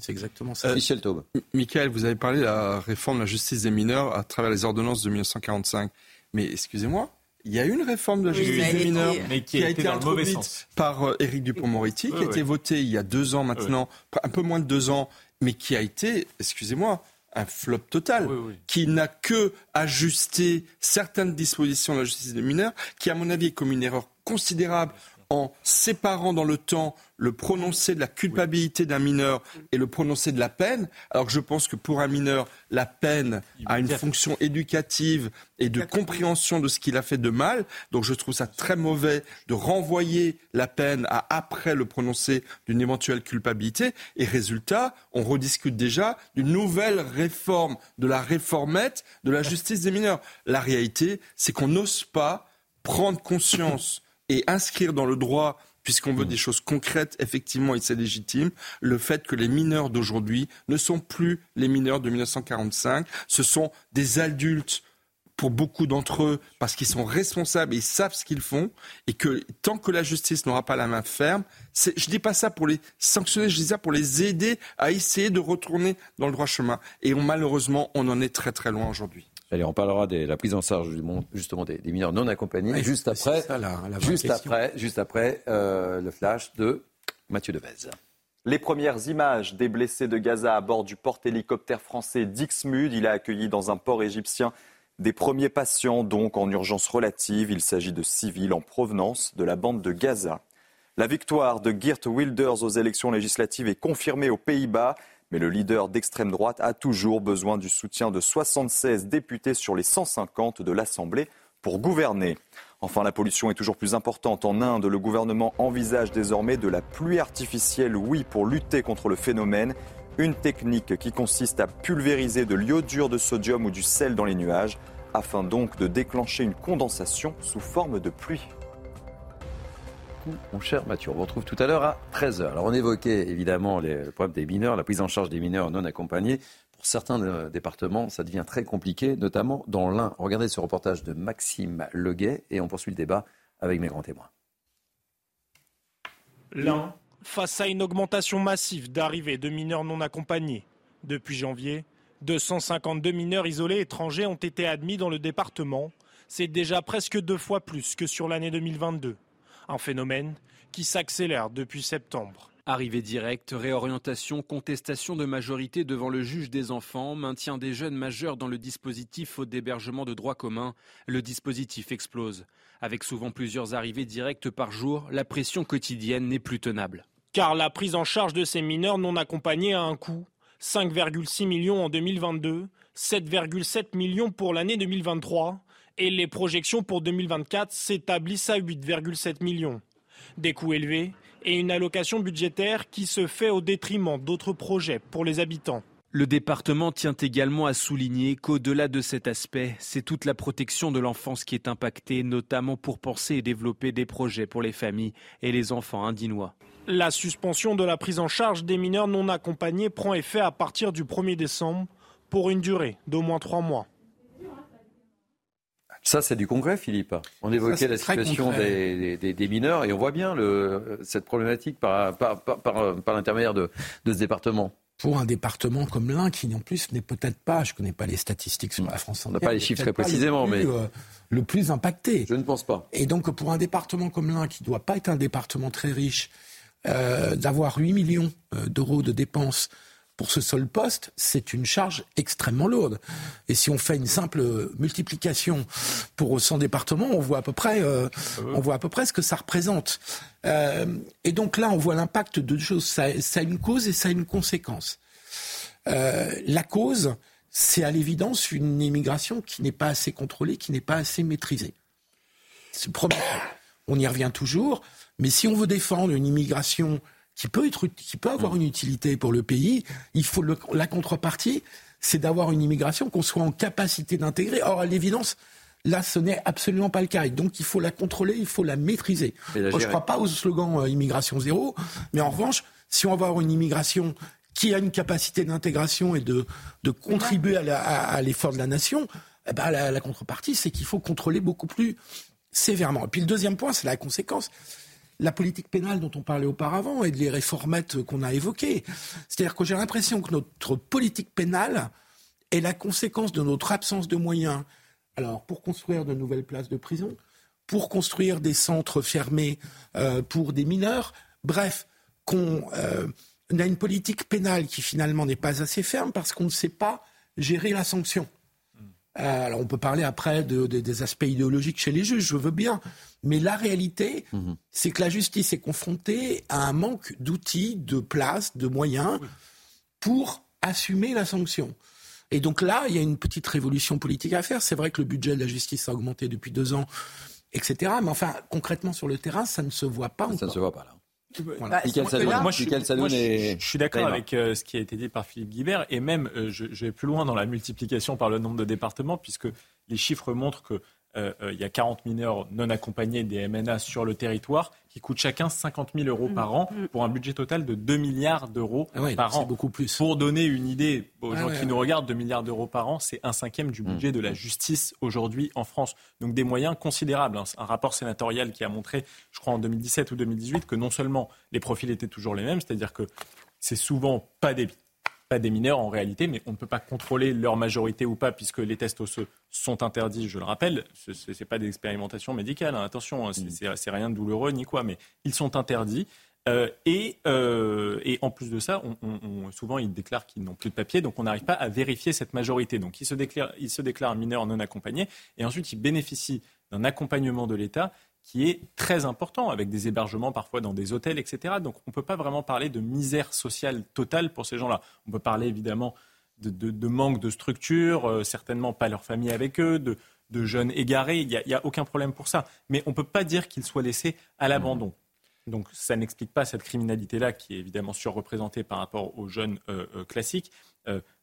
C'est exactement ça. Euh, Michel Taube. Michael, vous avez parlé de la réforme de la justice des mineurs à travers les ordonnances de 1945. Mais excusez-moi, il y a eu une réforme de la justice des mineurs qui, a été, introduite par Éric Dupond-Moretti, qui a été votée il y a deux ans maintenant, un peu moins de deux ans, mais qui a été, excusez-moi, un flop total, qui n'a que ajusté certaines dispositions de la justice des mineurs, qui à mon avis est comme une erreur considérable en séparant dans le temps le prononcé de la culpabilité d'un mineur et le prononcé de la peine, alors que je pense que pour un mineur, la peine a une fonction éducative et de compréhension de ce qu'il a fait de mal. Donc je trouve ça très mauvais de renvoyer la peine à après le prononcé d'une éventuelle culpabilité. Et résultat, on rediscute déjà d'une nouvelle réforme de la réformette de la justice des mineurs. La réalité, c'est qu'on n'ose pas prendre conscience et inscrire dans le droit puisqu'on veut mm. des choses concrètes, effectivement, et c'est légitime, le fait que les mineurs d'aujourd'hui ne sont plus les mineurs de 1945, ce sont des adultes pour beaucoup d'entre eux parce qu'ils sont responsables et ils savent ce qu'ils font et que tant que la justice n'aura pas la main ferme, je ne dis pas ça pour les sanctionner, je dis ça pour les aider à essayer de retourner dans le droit chemin. Et malheureusement, on en est très très loin aujourd'hui. Allez, on parlera de la prise en charge justement des, mineurs non accompagnés juste après, juste, après juste après, le flash de Mathieu Devez. Les premières images des blessés de Gaza à bord du porte-hélicoptère français Dixmude. Il a accueilli dans un port égyptien des premiers patients, donc en urgence relative. Il s'agit de civils en provenance de la bande de Gaza. La victoire de Geert Wilders aux élections législatives est confirmée aux Pays-Bas. Mais le leader d'extrême droite a toujours besoin du soutien de 76 députés sur les 150 de l'Assemblée pour gouverner. Enfin, la pollution est toujours plus importante en Inde. Le gouvernement envisage désormais de la pluie artificielle, oui, pour lutter contre le phénomène. Une technique qui consiste à pulvériser de l'iodure de sodium ou du sel dans les nuages. afin donc de déclencher une condensation sous forme de pluie mon cher Mathieu. On vous retrouve tout à l'heure à 13h. Alors on évoquait évidemment le problème des mineurs, la prise en charge des mineurs non accompagnés. Pour certains euh, départements, ça devient très compliqué, notamment dans l'Ain. Regardez ce reportage de Maxime Leguet et on poursuit le débat avec mes grands témoins. L'Ain, face à une augmentation massive d'arrivées de mineurs non accompagnés. Depuis janvier, 252 mineurs isolés étrangers ont été admis dans le département. C'est déjà presque deux fois plus que sur l'année 2022. Un phénomène qui s'accélère depuis septembre. Arrivée directe, réorientation, contestation de majorité devant le juge des enfants, maintien des jeunes majeurs dans le dispositif faute d'hébergement de droit commun, le dispositif explose. Avec souvent plusieurs arrivées directes par jour, la pression quotidienne n'est plus tenable. Car la prise en charge de ces mineurs non accompagnés a un coût. 5,6 millions en 2022, 7,7 millions pour l'année 2023 et les projections pour 2024 s'établissent à 8,7 millions. Des coûts élevés et une allocation budgétaire qui se fait au détriment d'autres projets pour les habitants. Le département tient également à souligner qu'au-delà de cet aspect, c'est toute la protection de l'enfance qui est impactée, notamment pour penser et développer des projets pour les familles et les enfants indinois. La suspension de la prise en charge des mineurs non accompagnés prend effet à partir du 1er décembre pour une durée d'au moins trois mois. Ça, c'est du concret, Philippe. On évoquait la situation des, mineurs et on voit bien le, cette problématique par, par, par, l'intermédiaire de, de, ce département. Pour un département comme l'un, qui en plus n'est peut-être pas, je ne connais pas les statistiques sur la France On n'a pas les chiffres très précisément, mais. Euh, le plus impacté. Je ne pense pas. Et donc, pour un département comme l'un, qui ne doit pas être un département très riche, euh, d'avoir 8 millions euh, d'euros de dépenses pour ce seul poste, c'est une charge extrêmement lourde. Et si on fait une simple multiplication pour 100 départements, on voit à peu près, euh, on voit à peu près ce que ça représente. Euh, et donc là, on voit l'impact de deux choses. Ça, ça, a une cause et ça a une conséquence. Euh, la cause, c'est à l'évidence une immigration qui n'est pas assez contrôlée, qui n'est pas assez maîtrisée. C'est le premier. On y revient toujours. Mais si on veut défendre une immigration qui peut, être, qui peut avoir mm. une utilité pour le pays, il faut la contrepartie, c'est d'avoir une immigration qu'on soit en capacité d'intégrer. Or, à l'évidence, là, ce n'est absolument pas le cas. donc, il faut la contrôler, il faut la maîtriser. je ne crois pas au slogan euh, immigration zéro, mais en revanche, si on va avoir une immigration qui a une capacité d'intégration et de, de contribuer à l'effort de la nation, eh ben, la, la contrepartie, c'est qu'il faut contrôler beaucoup plus sévèrement. Et puis le deuxième point, c'est la conséquence la politique pénale dont on parlait auparavant et les réformettes qu'on a évoquées. C'est-à-dire que j'ai l'impression que notre politique pénale est la conséquence de notre absence de moyens. Pour construire de nouvelles places de prison, pour construire des centres fermés euh, pour des mineurs, bref, qu'on euh, a une politique pénale qui finalement n'est pas assez ferme parce qu'on ne sait pas gérer la sanction. Euh, alors on peut parler après des aspects idéologiques chez les juges, je veux bien. Mais la réalité, mhm. c'est que la justice est confrontée à un manque d'outils, de places, de moyens pour assumer la sanction. Et donc là, il y a une petite révolution politique à faire. C'est vrai que le budget de la justice a augmenté depuis deux ans, etc. Mais enfin, concrètement sur le terrain, ça ne se voit pas. Ça ne se voit pas là. Bah, moi, je, suis d'accord avec euh, ce qui a été dit par Philippe Guibert et même euh, je, je, vais plus loin dans la multiplication par le nombre de départements puisque les chiffres montrent que il y a 40 mineurs non accompagnés des MNA sur le territoire qui coûtent chacun 50 000 euros par mm. an mm. pour un budget total de 2 milliards d'euros ah par an. beaucoup plus. Pour donner une idée aux ah gens qui nous regardent, 2 milliards d'euros par an, c'est un cinquième du budget de la mm. justice aujourd'hui en France. Donc des moyens considérables. Hein. Un rapport sénatorial qui a montré, je crois en 2017 ou 2018, que non seulement les profils étaient toujours les mêmes, c'est-à-dire que c'est souvent pas des pas des mineurs en réalité, mais on ne peut pas contrôler leur majorité ou pas, puisque les tests osseux sont interdits, je le rappelle. Ce n'est pas des expérimentations médicales, hein. attention, hein, mm. c'est rien de douloureux ni quoi, mais ils sont interdits. Euh, et, euh, et, en plus de ça, on, souvent ils déclarent qu'ils n'ont plus de papier, donc on n'arrive pas à vérifier cette majorité. Donc ils se déclarent, ils se déclarent mineurs non accompagnés, et ensuite ils bénéficient d'un accompagnement de l'État qui est très important, avec des hébergements parfois dans des hôtels, etc. Donc on ne peut pas vraiment parler de misère sociale totale pour ces gens-là. On peut parler évidemment de, manque de structure, euh, certainement pas leur famille avec eux, de, jeunes égarés, il n'y a, aucun problème pour ça. Mais on ne peut pas dire qu'ils soient laissés à l'abandon. Donc ça n'explique pas cette criminalité-là qui est évidemment surreprésentée par rapport aux jeunes euh, euh, classiques.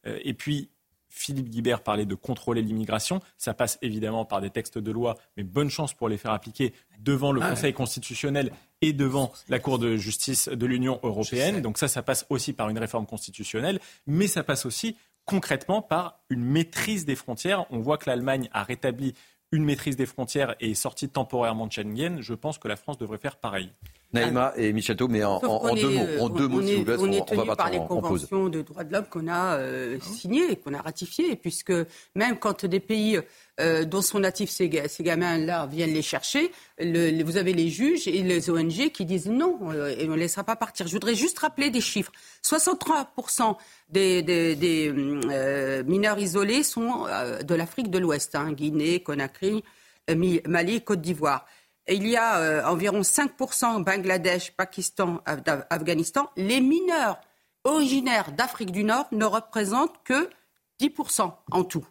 et puis Philippe Guibert parlait de contrôler l'immigration. Ça passe évidemment par des textes de loi, mais bonne chance pour les faire appliquer devant le Conseil constitutionnel et devant la Cour de justice de l'Union européenne. Donc ça, ça passe aussi par une réforme constitutionnelle, mais ça passe aussi concrètement par une maîtrise des frontières. On voit que l'Allemagne a rétabli une maîtrise des frontières et est sortie temporairement de Schengen. Je pense que la France devrait faire pareil. Naïma et Michel mais en, deux mots, en deux mots, on est, on, est tenu par les conventions de droits de l'homme qu'on a euh, signées, qu'on a ratifiées, puisque même quand des pays euh, dont sont natifs ces, gamins-là viennent les chercher, le, vous avez les juges et les ONG qui disent non, euh, et on ne laissera pas partir. Je voudrais juste rappeler des chiffres. 63% des, des, des euh, mineurs isolés sont de l'Afrique de l'Ouest, hein, Guinée, Conakry, Mali, Côte d'Ivoire il y a euh, environ 5% Bangladesh, Pakistan, Afghanistan. Les mineurs originaires d'Afrique du Nord ne représentent que 10% en tout.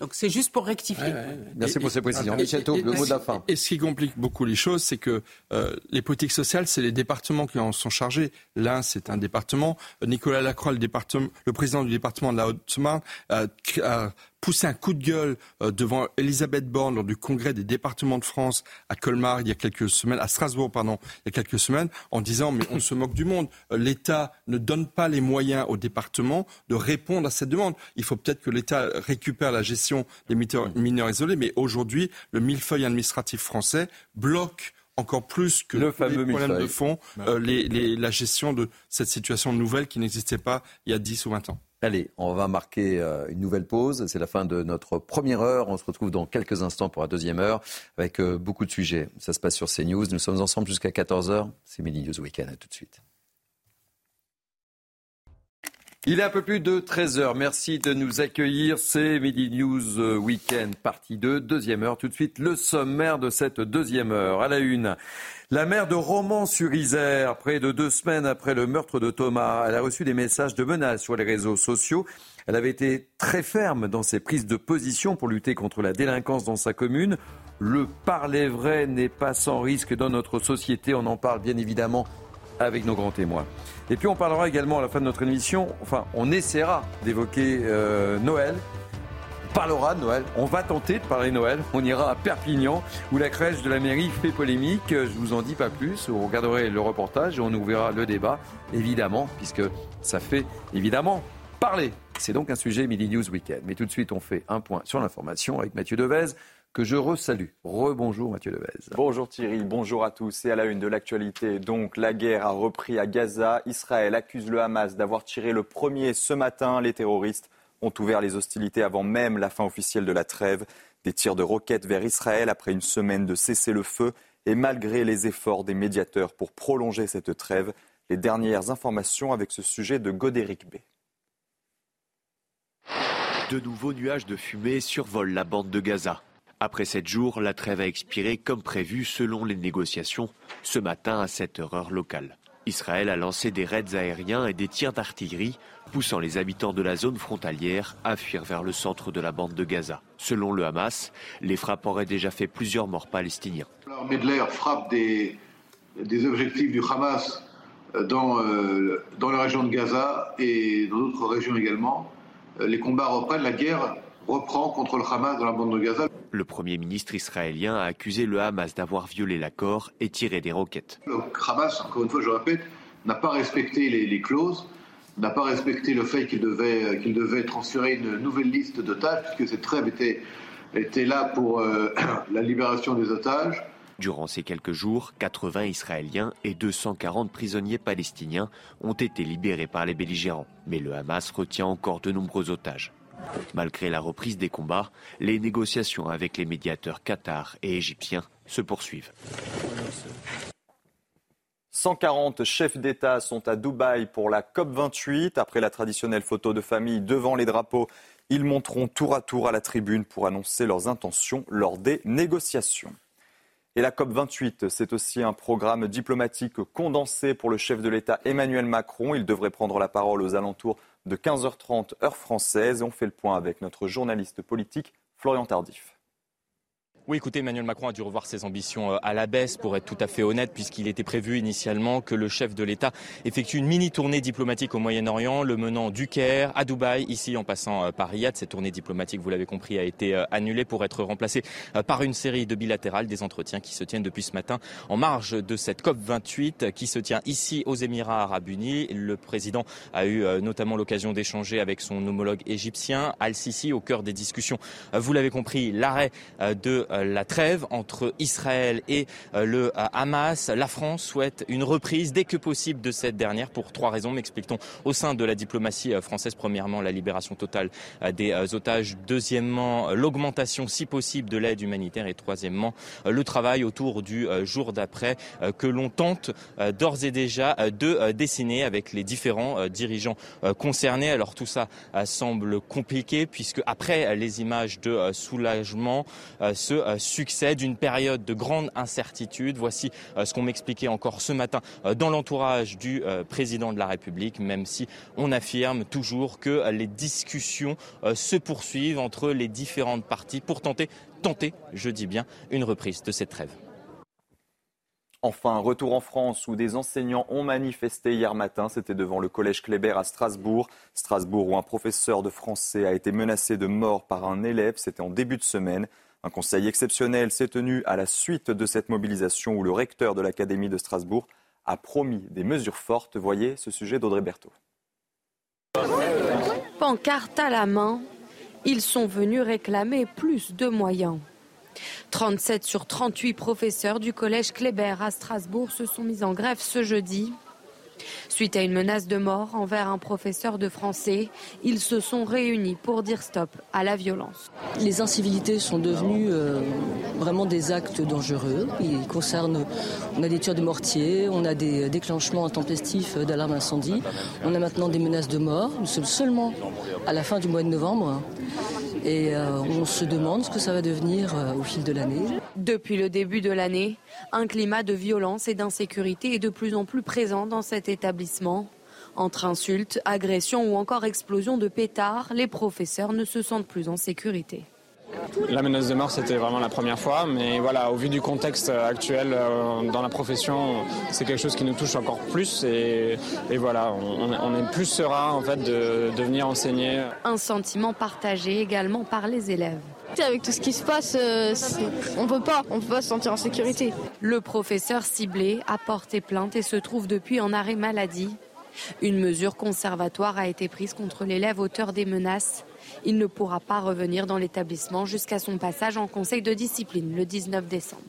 Donc c'est juste pour rectifier. Merci pour ces précisions. Michel le mot de la fin. Et ce qui complique beaucoup les choses, c'est que euh, les politiques sociales, c'est les départements qui en sont chargés. L'un, c'est un département. Nicolas Lacroix, le, département, le président du département de la Haute-Marne, a poussé un coup de gueule euh, devant Elisabeth Borne lors du congrès des départements de France à Colmar il y a quelques semaines, à Strasbourg, pardon, il y a quelques semaines, en disant mais on se moque du monde. Euh, L'État ne donne pas les moyens aux départements de répondre à cette demande. Il faut peut-être que l'État récupère la gestion des mineurs isolés, mais aujourd'hui, le millefeuille administratif français bloque encore plus que le les problèmes de fond, euh, la gestion de cette situation nouvelle qui n'existait pas il y a 10 ou 20 ans. Allez, on va marquer euh, une nouvelle pause. C'est la fin de notre première heure. On se retrouve dans quelques instants pour la deuxième heure avec euh, beaucoup de sujets. Ça se passe sur CNews. Nous sommes ensemble jusqu'à 14h. C'est Midi News Weekend. À tout de suite. Il est un peu plus de 13h. Merci de nous accueillir. C'est Midi News euh, Weekend, partie 2, deuxième heure. Tout de suite, le sommaire de cette deuxième heure. À la une, la mère de Romans-sur-Isère, près de deux semaines après le meurtre de Thomas, elle a reçu des messages de menaces sur les réseaux sociaux. Elle avait été très ferme dans ses prises de position pour lutter contre la délinquance dans sa commune. Le parler vrai n'est pas sans risque dans notre société. On en parle bien évidemment avec nos grands témoins. Et puis on parlera également à la fin de notre émission, enfin on essaiera d'évoquer euh, Noël parlera de Noël. On va tenter de parler Noël. On ira à Perpignan où la crèche de la mairie fait polémique. Je vous en dis pas plus. Vous regarderez le reportage et on ouvrira le débat, évidemment, puisque ça fait évidemment parler. C'est donc un sujet Midi News Weekend. Mais tout de suite, on fait un point sur l'information avec Mathieu Devez que je resalue. Rebonjour Mathieu Devez. Bonjour Thierry, bonjour à tous. Et à la une de l'actualité, donc la guerre a repris à Gaza. Israël accuse le Hamas d'avoir tiré le premier ce matin. Les terroristes ont ouvert les hostilités avant même la fin officielle de la trêve. Des tirs de roquettes vers Israël après une semaine de cessez-le-feu et malgré les efforts des médiateurs pour prolonger cette trêve. Les dernières informations avec ce sujet de Godéric B. De nouveaux nuages de fumée survolent la bande de Gaza. Après sept jours, la trêve a expiré comme prévu selon les négociations, ce matin à 7 heure locale. Israël a lancé des raids aériens et des tirs d'artillerie, poussant les habitants de la zone frontalière à fuir vers le centre de la bande de Gaza. Selon le Hamas, les frappes auraient déjà fait plusieurs morts palestiniens. L'armée de l'air frappe des, des, objectifs du Hamas euh, dans, euh, dans la région de Gaza et dans d'autres régions également. Euh, les combats reprennent, la guerre reprend contre le Hamas dans la bande de Gaza. Le Premier ministre israélien a accusé le Hamas d'avoir violé l'accord et tiré des roquettes. Le Hamas, encore une fois, je répète, n'a pas respecté les, clauses, n'a pas respecté le fait qu'il devait, qu'il devait transférer une nouvelle liste d'otages, puisque cette trêve était, était là pour euh, la libération des otages. Durant ces quelques jours, 80 Israéliens et 240 prisonniers palestiniens ont été libérés par les belligérants. Mais le Hamas retient encore de nombreux otages. Malgré la reprise des combats, les négociations avec les médiateurs qatar et égyptiens se poursuivent. 140 chefs d'État sont à Dubaï pour la COP28. Après la traditionnelle photo de famille devant les drapeaux, ils monteront tour à tour à la tribune pour annoncer leurs intentions lors des négociations. Et la COP28, c'est aussi un programme diplomatique condensé pour le chef de l'État Emmanuel Macron. Il devrait prendre la parole aux alentours de 15h30 heure française. on fait le point avec notre journaliste politique Florian Tardif. Oui, écoutez, Emmanuel Macron a dû revoir ses ambitions euh, à la baisse, pour être tout à fait honnête, puisqu'il était prévu initialement que le chef de l'État effectue une mini-tournée diplomatique au Moyen-Orient, le menant du Caire à Dubaï, ici en passant euh, par Riyad. Cette tournée diplomatique, vous l'avez compris, a été euh, annulée pour être remplacée par une série de bilatérales, des entretiens qui se tiennent depuis ce matin en marge de cette COP28 qui se tient ici aux Émirats arabes unis. Le président a eu notamment l'occasion d'échanger avec son homologue égyptien, Al-Sisi, au cœur des discussions. Vous l'avez compris, l'arrêt de la trêve entre Israël et euh, le euh, Hamas. La France souhaite une reprise dès que possible de cette dernière pour trois raisons, m'explique-t-on, au sein de la diplomatie euh, française. Premièrement, la libération totale des otages. Deuxièmement, l'augmentation, si possible, de l'aide humanitaire. Et troisièmement, le travail autour du jour d'après que l'on tente d'ores et déjà de dessiner avec les différents dirigeants concernés. Alors tout ça semble compliqué puisque après les images de soulagement, ce succès d'une période de grande incertitude. Voici euh, ce qu'on m'expliquait encore ce matin euh, dans l'entourage du euh, président de la République, même si on affirme toujours que les discussions se poursuivent entre les différentes parties pour tenter, tenter, je dis bien, une reprise de cette trêve. Enfin, retour en France où des enseignants ont manifesté hier matin. C'était devant le collège Kléber à Strasbourg. Strasbourg où un professeur de français a été menacé de mort par un élève. C'était en début de semaine. Un conseil exceptionnel s'est tenu à la suite de cette mobilisation où le recteur de l'Académie de Strasbourg a promis des mesures fortes. Voyez ce sujet d'Audrey Berthaud. Pancarte à la main, ils sont venus réclamer plus de moyens. 37 sur 38 professeurs du collège Kléber à Strasbourg se sont mis en grève ce jeudi. Suite à une menace de mort envers un professeur de français, ils se sont réunis pour dire stop à la violence. Les incivilités sont devenues euh, vraiment des actes dangereux. Ils concernent, on a des tirs de mortier, on a des déclenchements intempestifs d'alarme incendie, on a maintenant des menaces de mort. Nous sommes seulement à la fin du mois de novembre. Et euh, on se demande ce que ça va devenir euh, au fil de l'année. Depuis le début de l'année, un climat de violence et d'insécurité est de plus en plus présent dans cet établissement. Entre insultes, agressions ou encore explosions de pétards, les professeurs ne se sentent plus en sécurité. La menace de mort, c'était vraiment la première fois, mais voilà, au vu du contexte actuel euh, dans la profession, c'est quelque chose qui nous touche encore plus et, voilà, on, est plus serein en fait de, de venir enseigner. Un sentiment partagé également par les élèves. Avec tout ce qui se passe, euh, on peut pas, on peut pas se sentir en sécurité. Le professeur ciblé a porté plainte et se trouve depuis en arrêt maladie. Une mesure conservatoire a été prise contre l'élève auteur des menaces. Il ne pourra pas revenir dans l'établissement jusqu'à son passage en conseil de discipline le 19 décembre.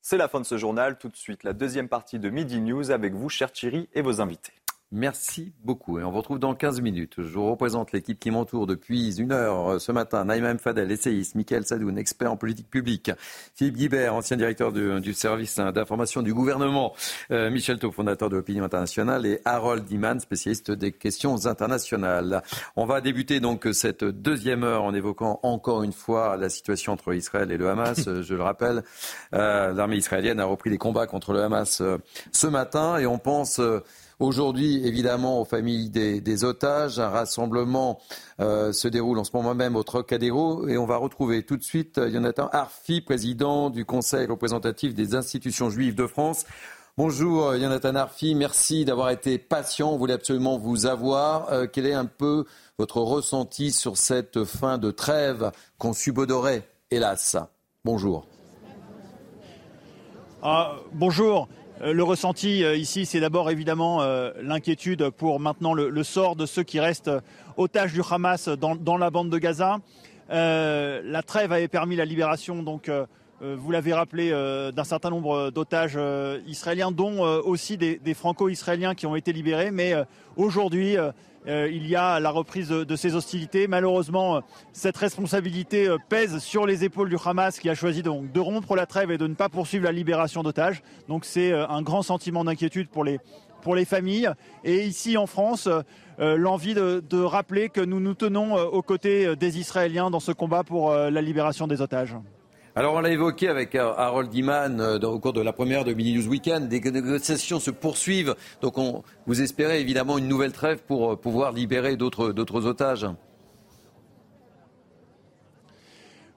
C'est la fin de ce journal. Tout de suite, la deuxième partie de Midi News avec vous, cher Thierry, et vos invités. Merci beaucoup. Et on vous retrouve dans 15 minutes. Je vous représente l'équipe qui m'entoure depuis une heure euh, ce matin. Naïma Fadel, essayiste. Michael Sadoun, expert en politique publique. Philippe Guibert, ancien directeur du, service d'information du gouvernement. Euh, Michel Thau, fondateur de l'opinion internationale. Et Harold Diman, spécialiste des questions internationales. On va débuter donc cette deuxième heure en évoquant encore une fois la situation entre Israël et le Hamas. Je le rappelle, euh, l'armée israélienne a repris les combats contre le Hamas ce matin et on pense Aujourd'hui, évidemment, aux familles des, otages, un rassemblement euh, se déroule en ce moment même au Trocadéro et on va retrouver tout de suite euh, Jonathan Arfi, président du Conseil représentatif des institutions juives de France. Bonjour Jonathan euh, Arfi, merci d'avoir été patient, on voulait absolument vous avoir. quel est un peu votre ressenti sur cette fin de trêve qu'on subodorait, hélas? Bonjour. Ah, bonjour. Euh, le ressenti euh, ici, c'est d'abord évidemment euh, l'inquiétude pour maintenant le, sort de ceux qui restent otages du Hamas dans, la bande de Gaza. la trêve avait permis la libération, donc vous l'avez rappelé, d'un certain nombre d'otages israéliens, dont aussi des franco-israéliens qui ont été libérés. Mais aujourd'hui, il y a la reprise de, ces hostilités. Malheureusement, euh, cette responsabilité euh, pèse sur les épaules du Hamas qui a choisi donc de rompre la trêve et de ne pas poursuivre la libération d'otages. Donc c'est un grand sentiment d'inquiétude pour les, pour les familles. Et ici en France, l'envie de, rappeler que nous nous tenons aux côtés des Israéliens dans ce combat pour la libération des otages. Alors on l'a évoqué avec Harold Iman euh, au cours de la première de Mini News Weekend, des négociations se poursuivent. Donc on, vous espérez évidemment une nouvelle trêve pour euh, pouvoir libérer d'autres otages.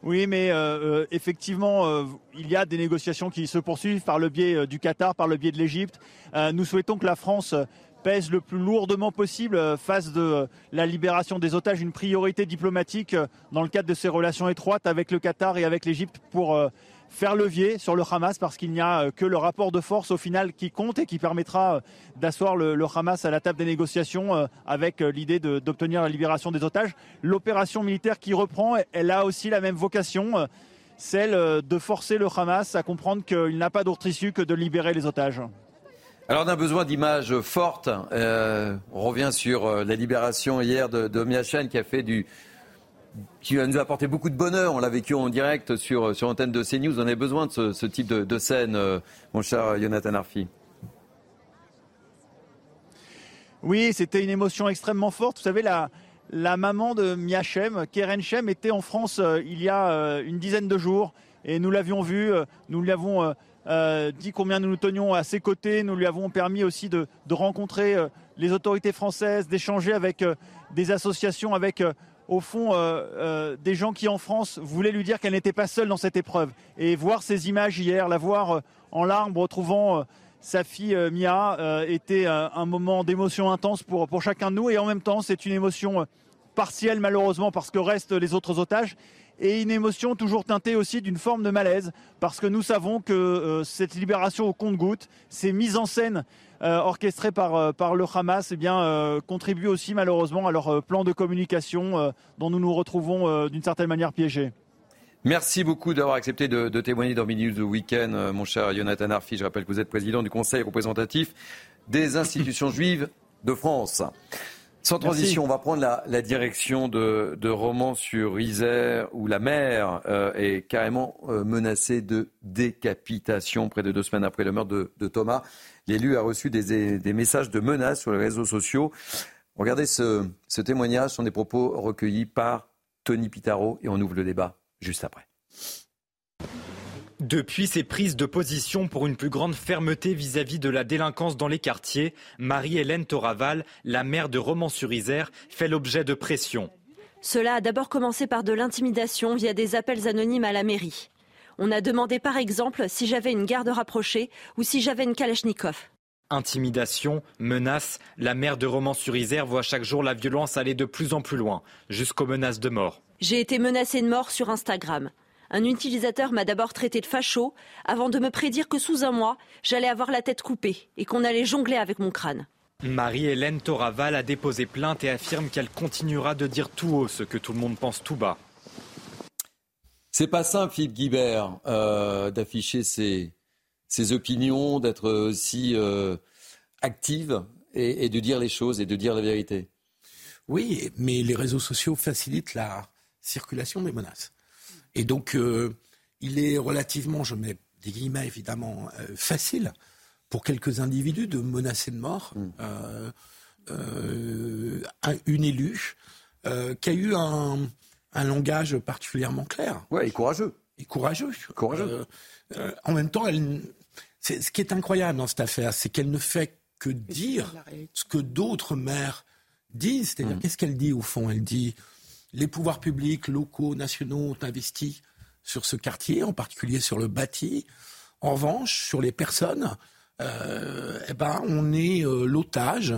Oui, mais euh, effectivement, il y a des négociations qui se poursuivent par le biais du Qatar, par le biais de l'Égypte. nous souhaitons que la France pèse le plus lourdement possible face de la libération des otages, une priorité diplomatique dans le cadre de ces relations étroites avec le Qatar et avec l'Égypte pour faire levier sur le Hamas parce qu'il n'y a euh, que le rapport de force au final qui compte et qui permettra euh, d'asseoir le, Hamas à la table des négociations euh, avec l'idée d'obtenir la libération des otages. L'opération militaire qui reprend, elle a aussi la même vocation, celle de forcer le Hamas à comprendre qu'il n'a pas d'autre issue que de libérer les otages. Alors on a besoin d'images fortes. on revient sur la libération hier de, de qui a fait du, qui nous a apporté beaucoup de bonheur. On l'a vécu en direct sur, sur l'antenne de CNews. On a besoin de ce, type de, scène, euh, mon cher Jonathan Arfi. Oui, c'était une émotion extrêmement forte. Vous savez, la, maman de Miachem, Keren Shem, était en France euh, il y a euh, une dizaine de jours. Et nous l'avions vu, nous lui avons dit combien nous nous tenions à ses côtés. Nous lui avons permis aussi de, rencontrer les autorités françaises, d'échanger avec des associations, avec au fond, euh, euh, des gens qui en France voulaient lui dire qu'elle n'était pas seule dans cette épreuve. Et voir ces images hier, la voir euh, en larmes, retrouvant sa fille Mia, était un moment d'émotion intense pour, pour chacun de nous. Et en même temps, c'est une émotion partielle, malheureusement, parce que restent les autres otages et une émotion toujours teintée aussi d'une forme de malaise, parce que nous savons que euh, cette libération au compte-goutte, ces mises en scène euh, orchestrées par, euh, par le Hamas, eh bien, contribuent aussi malheureusement à leur plan de communication dont nous nous retrouvons d'une certaine manière piégés. Merci beaucoup d'avoir accepté de, témoigner dans Minutes de Week-end, mon cher Jonathan Arfi. Je rappelle que vous êtes président du Conseil représentatif des institutions juives de France. Sans transition, on va prendre la, direction de, de Romans-sur-Isère, où la mer euh, est carrément euh, menacée de décapitation près de deux semaines après le meurtre de, Thomas. L'élu a reçu des, messages de menaces sur les réseaux sociaux. Regardez ce, ce témoignage, ce sont des propos recueillis par Tony Pitaro et on ouvre le débat juste après. Depuis ses prises de position pour une plus grande fermeté vis-à-vis de la délinquance dans les quartiers, Marie-Hélène Toraval, la maire de Romans-sur-Isère, fait l'objet de pression. Cela a d'abord commencé par de l'intimidation via des appels anonymes à la mairie. On a demandé par exemple si j'avais une garde rapprochée ou si j'avais une Kalachnikov. Intimidation, menaces, la maire de Romans-sur-Isère voit chaque jour la violence aller de plus en plus loin, jusqu'aux menaces de mort. J'ai été menacée de mort sur Instagram. Un utilisateur m'a d'abord traité de facho avant de me prédire que sous un mois, j'allais avoir la tête coupée et qu'on allait jongler avec mon crâne. Marie-Hélène Toraval a déposé plainte et affirme qu'elle continuera de dire tout haut ce que tout le monde pense tout bas. C'est pas simple, Philippe Guibert, euh, d'afficher ses, opinions, d'être aussi euh, active et, de dire les choses et de dire la vérité. Oui, mais les réseaux sociaux facilitent la circulation des menaces. Et donc, euh, il est relativement, je mets des guillemets évidemment, euh, facile pour quelques individus de menacer de mort mm. euh, une élue qui a eu un, langage particulièrement clair. Ouais, et courageux. Et courageux. Courageux. en même temps, elle, ce qui est incroyable dans cette affaire, c'est qu'elle ne fait que dire ce que d'autres mères disent. C'est-à-dire, mm. qu'est-ce qu'elle dit au fond? Elle dit les pouvoirs publics, locaux, nationaux ont investi sur ce quartier, en particulier sur le bâti. En revanche, sur les personnes, euh, eh ben, on est euh, l'otage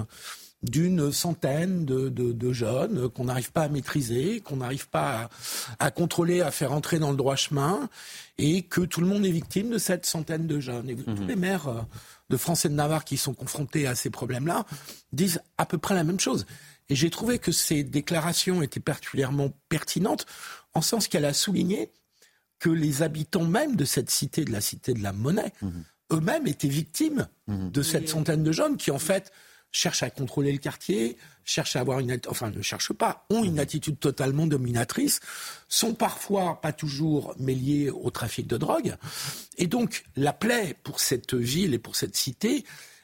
d'une centaine de, jeunes qu'on n'arrive pas à maîtriser, qu'on n'arrive pas à, contrôler, à faire entrer dans le droit chemin, et que tout le monde est victime de cette centaine de jeunes. Et tous mhm. les maires euh, de France et de Navarre qui sont confrontés à ces problèmes-là disent à peu près la même chose. Et j'ai trouvé que ces déclarations étaient particulièrement pertinentes, en sens qu'elle a souligné que les habitants même de cette cité, de la cité de la monnaie, mhm. eux-mêmes étaient victimes mhm. de cette centaine de jeunes qui, en fait, cherchent à contrôler le quartier, cherchent à avoir une, enfin ne cherchent pas, ont une mhm. attitude totalement dominatrice, sont parfois pas toujours mêlés au trafic de drogue, et donc la plaie pour cette ville et pour cette cité,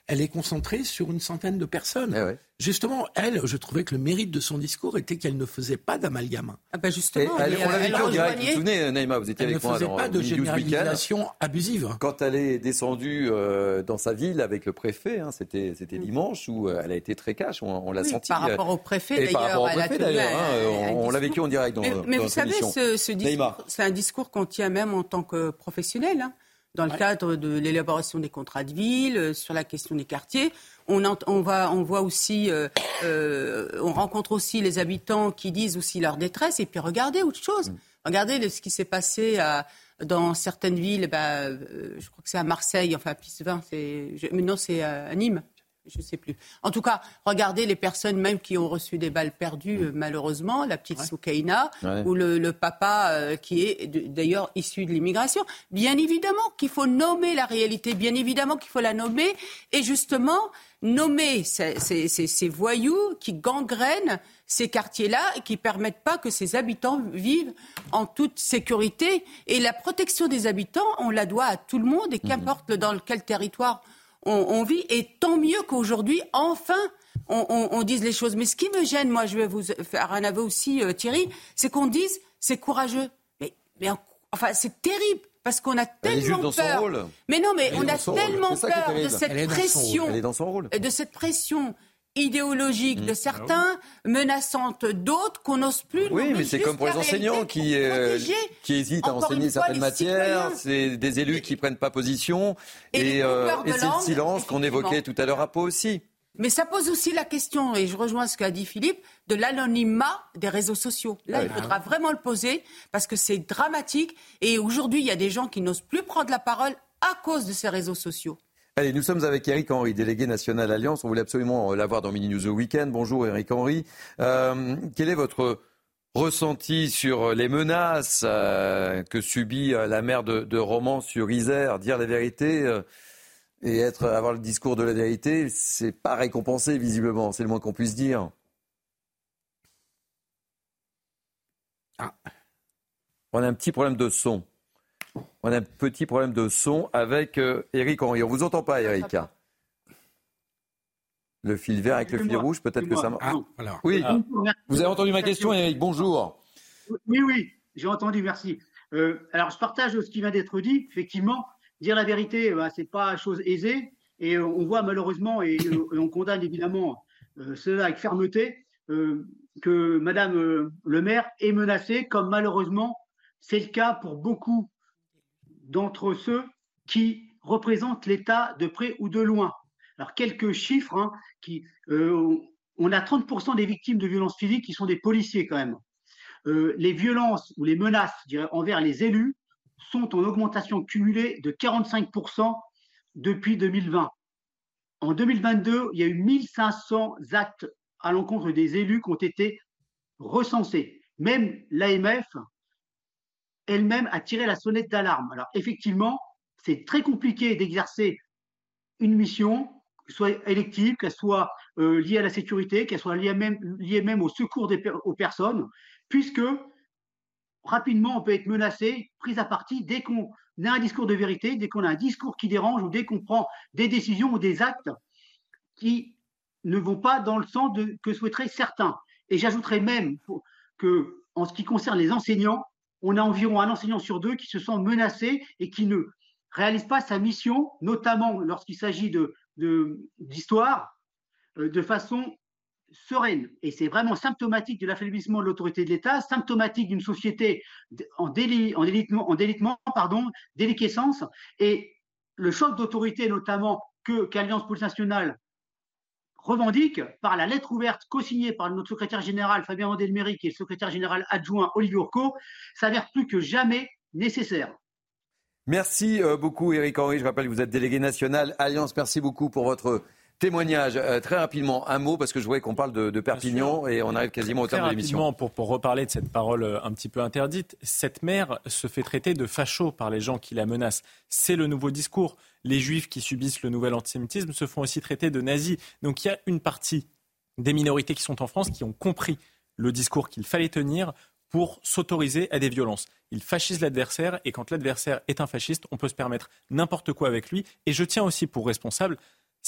elle est concentrée sur une centaine de personnes. Eh Justement, elle, je trouvais que le mérite de son discours était qu'elle ne faisait pas d'amalgame. Ah ben justement, elle, on l'a elle vécu en direct. Vous vous souvenez, Naïma, vous étiez Elle avec ne moi faisait dans pas de généralisation abusive. Quand elle est descendue euh, dans sa ville avec le préfet, hein, c'était c'était dimanche où euh, elle a été très cash, on, on l'a Mm. Oui, senti. par euh, rapport au préfet, et par d'ailleurs, rapport au elle préfet d'ailleurs, hein, on, l'a vécu en direct dans, Mais, dans mais vous savez, ce, discours, c'est un discours qu'on tient même en tant que professionnel. hein, dans le cadre de l'élaboration des contrats de ville, euh, sur la question des quartiers. On, va, on voit aussi, euh, euh, on rencontre aussi les habitants qui disent aussi leur détresse. Et puis regardez autre chose. Regardez le- ce qui s'est passé à- dans certaines villes. Bah, je crois que c'est à Marseille, enfin à Pissevin, c'est, non, c'est à Nîmes. Je ne sais plus. En tout cas, regardez les personnes même qui ont reçu des balles perdues, euh, malheureusement, la petite Soukaina, Ouais. ou le, le papa euh, qui est d'ailleurs issu de l'immigration. Bien évidemment qu'il faut nommer la réalité, bien évidemment qu'il faut la nommer, et justement nommer ces, ces- ces- ces voyous qui gangrènent ces quartiers-là et qui permettent pas que ces habitants vivent en toute sécurité. Et la protection des habitants, on la doit à tout le monde, et qu'importe le- dans quel territoire on, on vit. Et tant mieux qu'aujourd'hui, enfin, on, on- on dise les choses. Mais ce qui me gêne, moi, je vais vous faire un aveu aussi, euh, Thierry, c'est qu'on dise c'est courageux. Mais, mais en- enfin, c'est terrible. Parce qu'on a tellement dans son peur. rôle. Mais non, mais on a tellement peur de cette pression, Elle est dans son rôle. de cette pression idéologique de certains, menaçante d'autres, qu'on n'ose plus. Oui, mais c'est comme pour les enseignants qui, euh, qui hésitent à enseigner fois, certaines matières, c'est des élus qui prennent pas position, Et et, euh, et c'est le silence qu'on évoquait tout à l'heure à Pau aussi. Mais ça pose aussi la question, et je rejoins ce qu'a dit Philippe, de l'anonymat des réseaux sociaux. Là, Ouais. il faudra vraiment le poser, parce que c'est dramatique. Et aujourd'hui, il y a des gens qui n'osent plus prendre la parole à cause de ces réseaux sociaux. Allez, nous sommes avec Eric Henry, délégué national Alliance. On voulait absolument l'avoir dans Mini News au Weekend. Bonjour Eric Henry. Euh, quel est votre ressenti sur les menaces euh, que subit euh, la maire de, de Romans-sur-Isère Dire la vérité euh, et être, avoir le discours de la vérité, c'est pas récompensé visiblement, c'est le moins qu'on puisse dire. On a un petit problème de son. On a un petit problème de son avec euh, Eric Henry. On vous entend pas, Eric. Le fil vert avec le fil rouge, peut-être que ça. Ah, Oui, Ah. vous avez entendu ma question, Eric. Bonjour. Oui, oui, j'ai entendu, merci. Euh, alors, je partage ce qui vient d'être dit. Effectivement, dire la vérité, euh, c'est pas chose aisée. Et euh, on voit malheureusement, et, et on condamne évidemment euh, cela avec fermeté, euh, que Madame euh, le maire est menacée, comme malheureusement c'est le cas pour beaucoup d'entre ceux qui représentent l'État de près ou de loin. Alors, quelques chiffres. hein, euh, on a 30% des victimes de violences physiques qui sont des policiers quand même. Euh, les violences ou les menaces envers les élus sont en augmentation cumulée de 45% depuis 2020. En 2022, il y a eu 1500 actes à l'encontre des élus qui ont été recensés. Même l'AMF elle-même a tiré la sonnette d'alarme. Alors effectivement, c'est très compliqué d'exercer une mission, qu'elle soit élective, qu'elle soit euh, liée à la sécurité, qu'elle soit liée même, au secours des, aux personnes, puisque rapidement on peut être menacé, pris à partie dès qu'on a un discours de vérité, dès qu'on a un discours qui dérange ou dès qu'on prend des décisions ou des actes qui ne vont pas dans le sens que souhaiteraient certains. Et j'ajouterais même que, en ce qui concerne les enseignants, on a environ un enseignant sur deux qui se sent menacé et qui ne réalise pas sa mission, notamment lorsqu'il s'agit d'histoire, euh, de façon sereine. Et c'est vraiment symptomatique de l'affaiblissement de l'autorité de l'État, symptomatique d'une société en, déli- en délitement, en déliquescence. Et le choc d'autorité, notamment, qu'Alliance Police Nationale revendique par la lettre ouverte co-signée par notre secrétaire général Fabien Vandelmeric et le secrétaire général adjoint Olivier Orco, s'avère plus que jamais nécessaire. Merci euh, beaucoup, Eric Henry. Je rappelle que vous êtes délégué national Alliance. Merci beaucoup pour votre témoignage. Euh, très rapidement, un mot, parce que je voudrais qu'on parle de, de Perpignan et on arrive quasiment au terme de l'émission. rapidement, pour, pour reparler de cette parole euh, un petit peu interdite, cette mère se fait traiter de facho par les gens qui la menacent. C'est le nouveau discours. Les juifs qui subissent le nouvel antisémitisme se font aussi traiter de nazis. Donc il y a une partie des minorités qui sont en France qui ont compris le discours qu'il fallait tenir pour s'autoriser à des violences. Il fascise l'adversaire et quand l'adversaire est un fasciste, on peut se permettre n'importe quoi avec lui. Et je tiens aussi pour responsable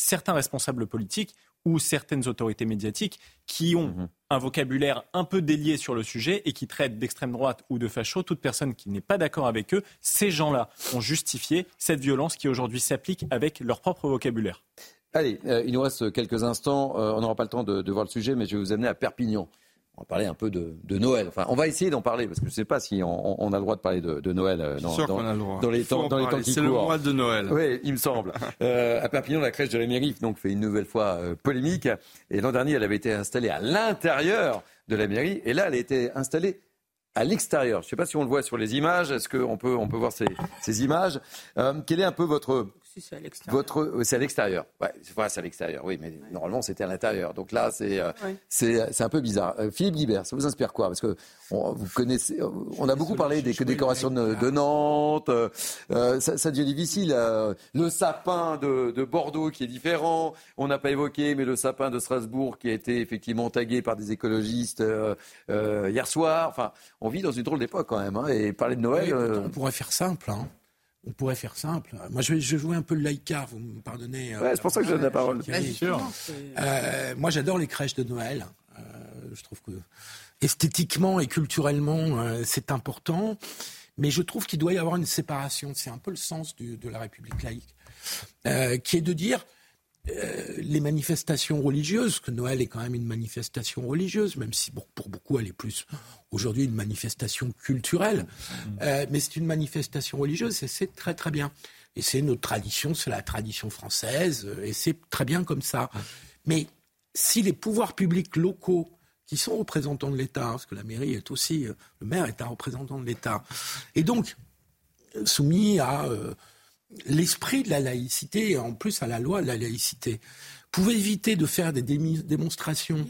certains responsables politiques ou certaines autorités médiatiques qui ont Mhm. un vocabulaire un peu délié sur le sujet et qui traitent d'extrême droite ou de facho toute personne qui n'est pas d'accord avec eux. Ces gens-là ont justifié cette violence qui aujourd'hui s'applique avec leur propre vocabulaire. Allez, euh, il nous reste quelques instants. Euh, on n'aura pas le temps de, de voir le sujet, mais je vais vous amener à Perpignan. On va parler un peu de, de Noël. Enfin, on va essayer d'en parler parce que je ne sais pas si on, on a le droit de parler de, de Noël euh, dans, sûr dans- a le droit. dans les temps, dans les temps parler. qui C'est le mois de Noël. Oui, il me semble. Euh, à Perpignan, la crèche de la mairie donc fait une nouvelle fois euh, polémique. Et l'an dernier, elle avait été installée à l'intérieur de la mairie, et là, elle a été installée à l'extérieur. Je ne sais pas si on le voit sur les images. Est-ce qu'on peut, on peut voir ces, ces images? Quel est un peu votre Si c'est à l'extérieur. votre, euh, c'est à l'extérieur. Ouais, c'est à l'extérieur. Oui, mais normalement c'était à l'intérieur. Donc là, c'est euh, Ouais. c'est c'est un peu bizarre. Euh, Philippe Guibert, ça vous inspire quoi? Parce que on, vous connaissez, on a beaucoup parlé des décorations de, de Nantes. euh, ça, ça devient difficile. euh, le sapin de, de Bordeaux qui est différent. On n'a pas évoqué, mais le sapin de Strasbourg qui a été effectivement tagué par des écologistes euh, euh, hier soir. Enfin, on vit dans une drôle d'époque quand même. hein, et parler de Noël. Oui, euh, On pourrait faire simple. hein. On pourrait faire simple. Moi, je vais, je jouer un peu le laïcard, vous me pardonnez. euh, Ouais, c'est pour ça que je donne la parole. Sûr. Euh, moi, j'adore les crèches de Noël. Euh, je trouve que esthétiquement et culturellement, euh, c'est important. Mais je trouve qu'il doit y avoir une séparation. C'est un peu le sens du- de la République laïque, euh, qui est de dire euh, les manifestations religieuses, que Noël est quand même une manifestation religieuse, même si pour beaucoup elle est plus aujourd'hui une manifestation culturelle, Euh, mais c'est une manifestation religieuse et c'est très très bien. Et c'est notre tradition, c'est la tradition française, euh, et c'est très bien comme ça. Mais si les pouvoirs publics locaux, qui sont représentants de l'État, hein, parce que la mairie est aussi, le maire est un représentant de l'État, et donc soumis à euh, l'esprit de la laïcité, et en plus à la loi de la laïcité, pouvaient éviter de faire des démonstrations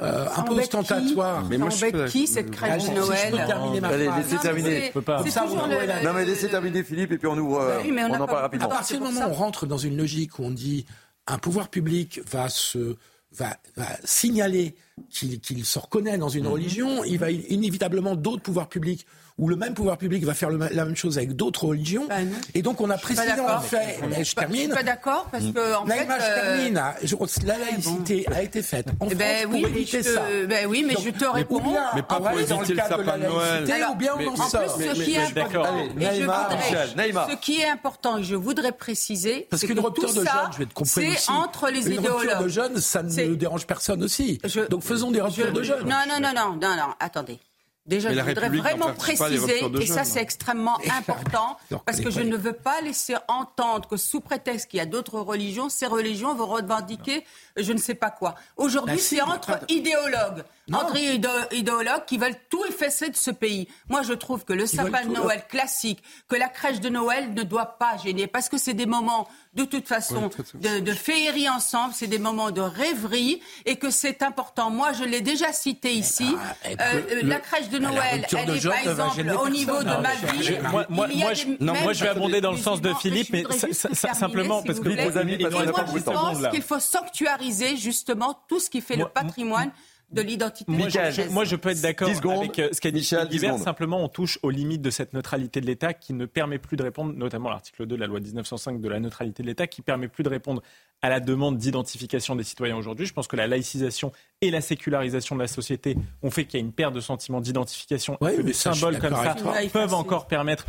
euh, Ça un peu embête qui ostentatoires. Mais moi, Ça je suis qui, cette crèche Allez, de Noël je peux terminer ma Allez, laissez terminer. Ça, vous toujours ouvrez le- Non mais laissez terminer Philippe et puis on ouvre, Bah oui, mais on on, en pas parle rapidement. À partir du moment où on rentre dans une logique où on dit un pouvoir public va se va, va signaler qu'il qu'il se reconnaît dans une religion, il va inévitablement d'autres pouvoirs publics ou le même pouvoir public va faire le- la même chose avec d'autres religions. et donc on a précisément fait. Je Mais termine. Je suis pas d'accord parce que en Naïma, fait, je euh, termine. Je- la laïcité a été faite en Eh France ben pour oui, mais éviter je te- ça. ben oui, mais Donc, je te ou réponds. bien Mais pas pour dans éviter le cadre de la sapin de Noël. laïcité, ou bien on en sort. Ce qui est important, et je voudrais- Michel, Naïma. ce qui est important, et je voudrais préciser, Parce qu'une rupture de jeunes, je vais te comprendre c'est entre les Une rupture de idéologues. jeunes, ça ne dérange personne aussi. Donc faisons des ruptures de jeunes. Non, non, non, non, non, non, attendez. Déjà, Mais je voudrais République vraiment préciser, et ça c'est extrêmement important, parce que je ne veux pas laisser entendre que sous prétexte qu'il y a d'autres religions, ces religions vont revendiquer je ne sais pas quoi. Aujourd'hui, Bah si, c'est entre idéologues, entre idé- idéologues qui veulent tout effacer de ce pays. Moi, je trouve que le sapin de Noël classique, que la crèche de Noël ne doit pas gêner, parce que c'est des moments, de toute façon, de, de féerie ensemble, c'est des moments de rêverie, et que c'est important. Moi, je l'ai déjà cité ici. eh Euh, ben, euh, le- la crèche de Noël, elle est par exemple au niveau de ma Non, ville. Moi, moi, il y a moi, des- je, même- moi, je vais abonder dans le sens de Philippe, mais simplement parce que vos amis, parce qu'on n'a pas beaucoup de temps. pense là. qu'il faut sanctuariser justement tout ce qui fait le patrimoine de l'identité Moi, je, française. moi, je peux être d'accord 10 secondes. avec euh, ce qu'a dit Michel, Michel 10 Guibert. secondes. Simplement, on touche aux limites de cette neutralité de l'État qui ne permet plus de répondre, notamment l'article 2 de la loi 1905 de la neutralité de l'État, qui permet plus de répondre à la demande d'identification des citoyens aujourd'hui. Je pense que la laïcisation et la sécularisation de la société ont fait qu'il y a une perte de sentiment d'identification Ouais, et que mais des symboles comme ça peuvent encore permettre